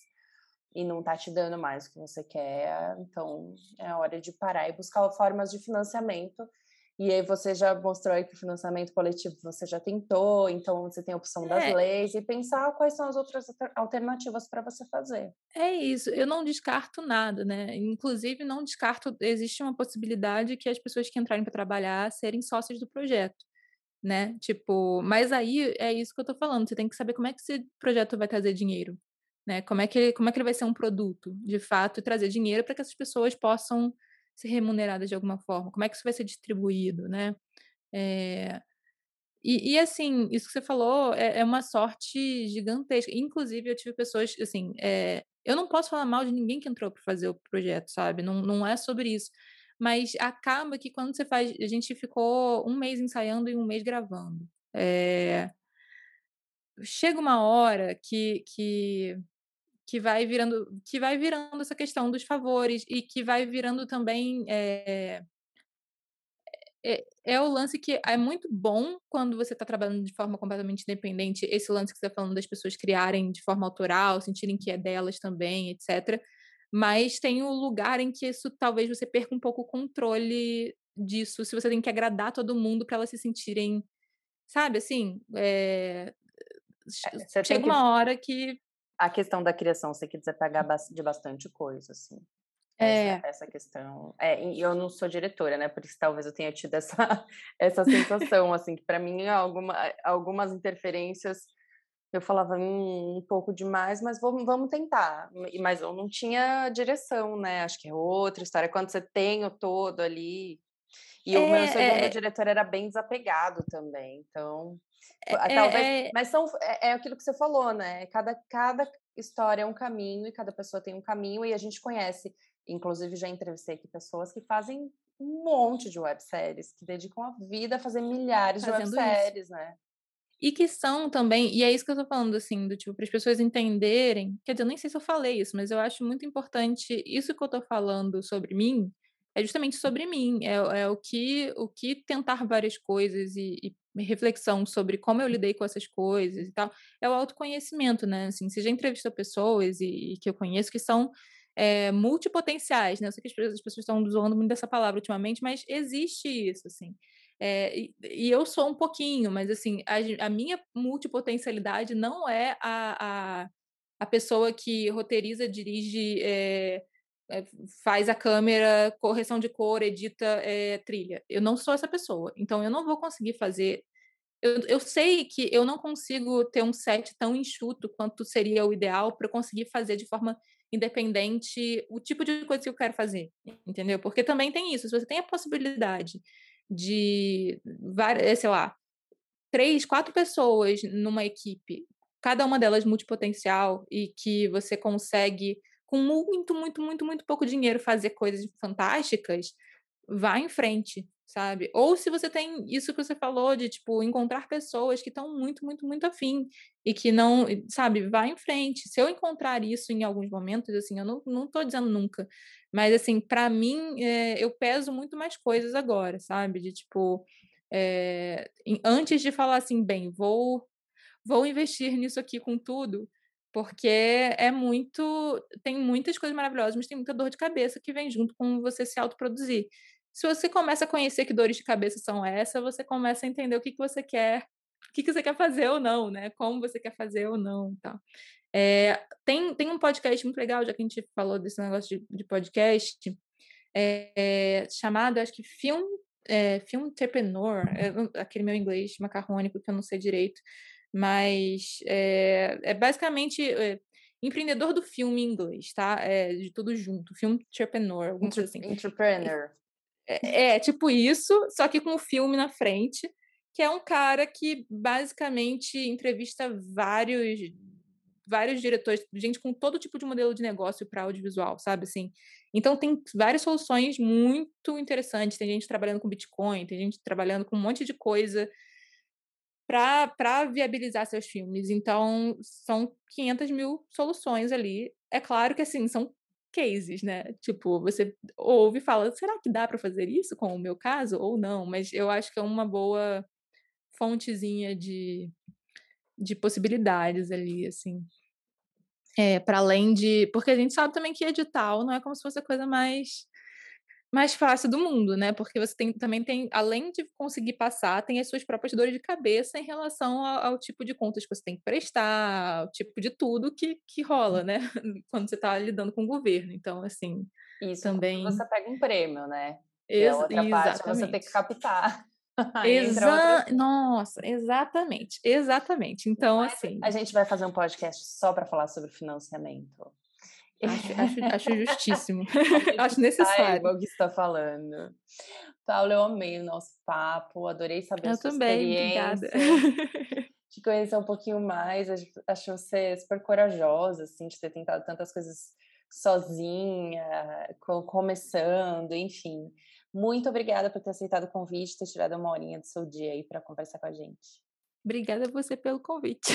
e não tá te dando mais o que você quer, então é hora de parar e buscar formas de financiamento e aí você já mostrou aí que o financiamento coletivo você já tentou, então você tem a opção das é. leis e pensar quais são as outras alternativas para você fazer. É isso, eu não descarto nada, né? Inclusive, não descarto, existe uma possibilidade que as pessoas que entrarem para trabalhar serem sócios do projeto, né? Tipo, mas aí é isso que eu tô falando, você tem que saber como é que esse projeto vai trazer dinheiro, né? Como é que, como é que ele vai ser um produto, de fato, e trazer dinheiro para que essas pessoas possam ser remunerada de alguma forma? Como é que isso vai ser distribuído, né? É, e, e, assim, isso que você falou é, é, uma sorte gigantesca. Inclusive, eu tive pessoas, assim, é, eu não posso falar mal de ninguém que entrou para fazer o projeto, sabe? Não, não é sobre isso. Mas acaba que quando você faz. A gente ficou um mês ensaiando e um mês gravando. É, chega uma hora que, que que vai virando que vai virando essa questão dos favores e que vai virando também é, é, é, o lance que é muito bom quando você está trabalhando de forma completamente independente, esse lance que você está falando das pessoas criarem de forma autoral, sentirem que é delas também, etc. Mas tem o um lugar em que isso talvez você perca um pouco o controle disso, se você tem que agradar todo mundo para elas se sentirem, sabe, assim, é, chega que... uma hora que a questão da criação, você quer desapegar de bastante coisa, assim. É. Essa, essa questão. É, e eu não sou diretora, né? Por isso talvez eu tenha tido essa, essa sensação, assim, que para mim alguma, algumas interferências eu falava hum, um pouco demais, mas vamos, vamos tentar. Mas eu não tinha direção, né? Acho que é outra história. Quando você tem o todo ali, E é, o meu segundo é, diretor era bem desapegado também, então é, talvez, é, mas são é, é, aquilo que você falou, né? Cada, cada história é um caminho e cada pessoa tem um caminho e a gente conhece, inclusive já entrevistei aqui pessoas que fazem um monte de webséries, que dedicam a vida a fazer milhares de webséries, né? E que são também, e é isso que eu tô falando, assim, do tipo, para as pessoas entenderem, quer dizer, eu nem sei se eu falei isso, mas eu acho muito importante, isso que eu tô falando sobre mim, é justamente sobre mim, é, é o que o que tentar várias coisas e, e, reflexão sobre como eu lidei com essas coisas e tal, é o autoconhecimento, né? Assim, você já entrevistou pessoas e, e que eu conheço que são é, multipotenciais, né? Eu sei que as pessoas estão zoando muito dessa palavra ultimamente, mas existe isso, assim. É, e, e, eu sou um pouquinho, mas assim, a, a minha multipotencialidade não é a, a, a pessoa que roteiriza, dirige, é, faz a câmera, correção de cor, edita é, trilha. Eu não sou essa pessoa. Então eu não vou conseguir fazer. Eu, eu sei que eu não consigo ter um set tão enxuto quanto seria o ideal para conseguir fazer de forma independente o tipo de coisa que eu quero fazer, entendeu? Porque também tem isso. Se você tem a possibilidade de, várias, sei lá, três, quatro pessoas numa equipe, cada uma delas multipotencial e que você consegue, com muito, muito, muito, muito pouco dinheiro, fazer coisas fantásticas, vá em frente, sabe? Ou se você tem isso que você falou de, tipo, encontrar pessoas que estão muito, muito, muito afim e que não, sabe, vá em frente. Se eu encontrar isso em alguns momentos, assim, eu não, não tô dizendo nunca, mas, assim, para mim, é, eu peso muito mais coisas agora, sabe? De tipo, é, antes de falar assim, bem, vou, vou investir nisso aqui com tudo, porque é muito. Tem muitas coisas maravilhosas, mas tem muita dor de cabeça que vem junto com você se autoproduzir. Se você começa a conhecer que dores de cabeça são essas, você começa a entender o que, que você quer, o que, que você quer fazer ou não, né? Como você quer fazer ou não. Tá? É, tem, tem um podcast muito legal, já que a gente falou desse negócio de, de podcast, é, chamado, acho que Film, é, Film Entrepreneur, é, aquele meu inglês macarrônico que eu não sei direito, mas é, é basicamente é, empreendedor do filme em inglês, tá? É, de tudo junto, Film Entrepreneur, alguma coisa assim. Entrepreneur. É, é, tipo isso, só que com o filme na frente, que é um cara que basicamente entrevista vários vários diretores, gente com todo tipo de modelo de negócio para audiovisual, sabe assim? Então tem várias soluções muito interessantes. Tem gente trabalhando com Bitcoin, tem gente trabalhando com um monte de coisa para viabilizar seus filmes. Então são 500 mil soluções ali. É claro que assim são cases, né? Tipo, você ouve e fala, será que dá para fazer isso com o meu caso ou não? Mas eu acho que é uma boa fontezinha de de possibilidades ali, assim. É, para além de. Porque a gente sabe também que edital não é como se fosse a coisa mais mais fácil do mundo, né? Porque você tem, também tem, além de conseguir passar, tem as suas próprias dores de cabeça em relação ao, ao tipo de contas que você tem que prestar, o tipo de tudo que, que rola, né? Quando você está lidando com o governo. Então, assim. Isso também. Você pega um prêmio, né? E Ex a outra exatamente. parte você tem que captar. Exa Nossa, exatamente, exatamente. Então, Mas assim. A gente vai fazer um podcast só para falar sobre financiamento. Acho, acho, acho justíssimo. acho necessário. o que está falando. Paulo, eu amei o nosso papo, adorei saber eu a sua também, experiência. Obrigada. Te conhecer um pouquinho mais, acho você super corajosa, assim, de ter tentado tantas coisas sozinha, começando, enfim. Muito obrigada por ter aceitado o convite, ter tirado uma horinha do seu dia aí para conversar com a gente. Obrigada a você pelo convite.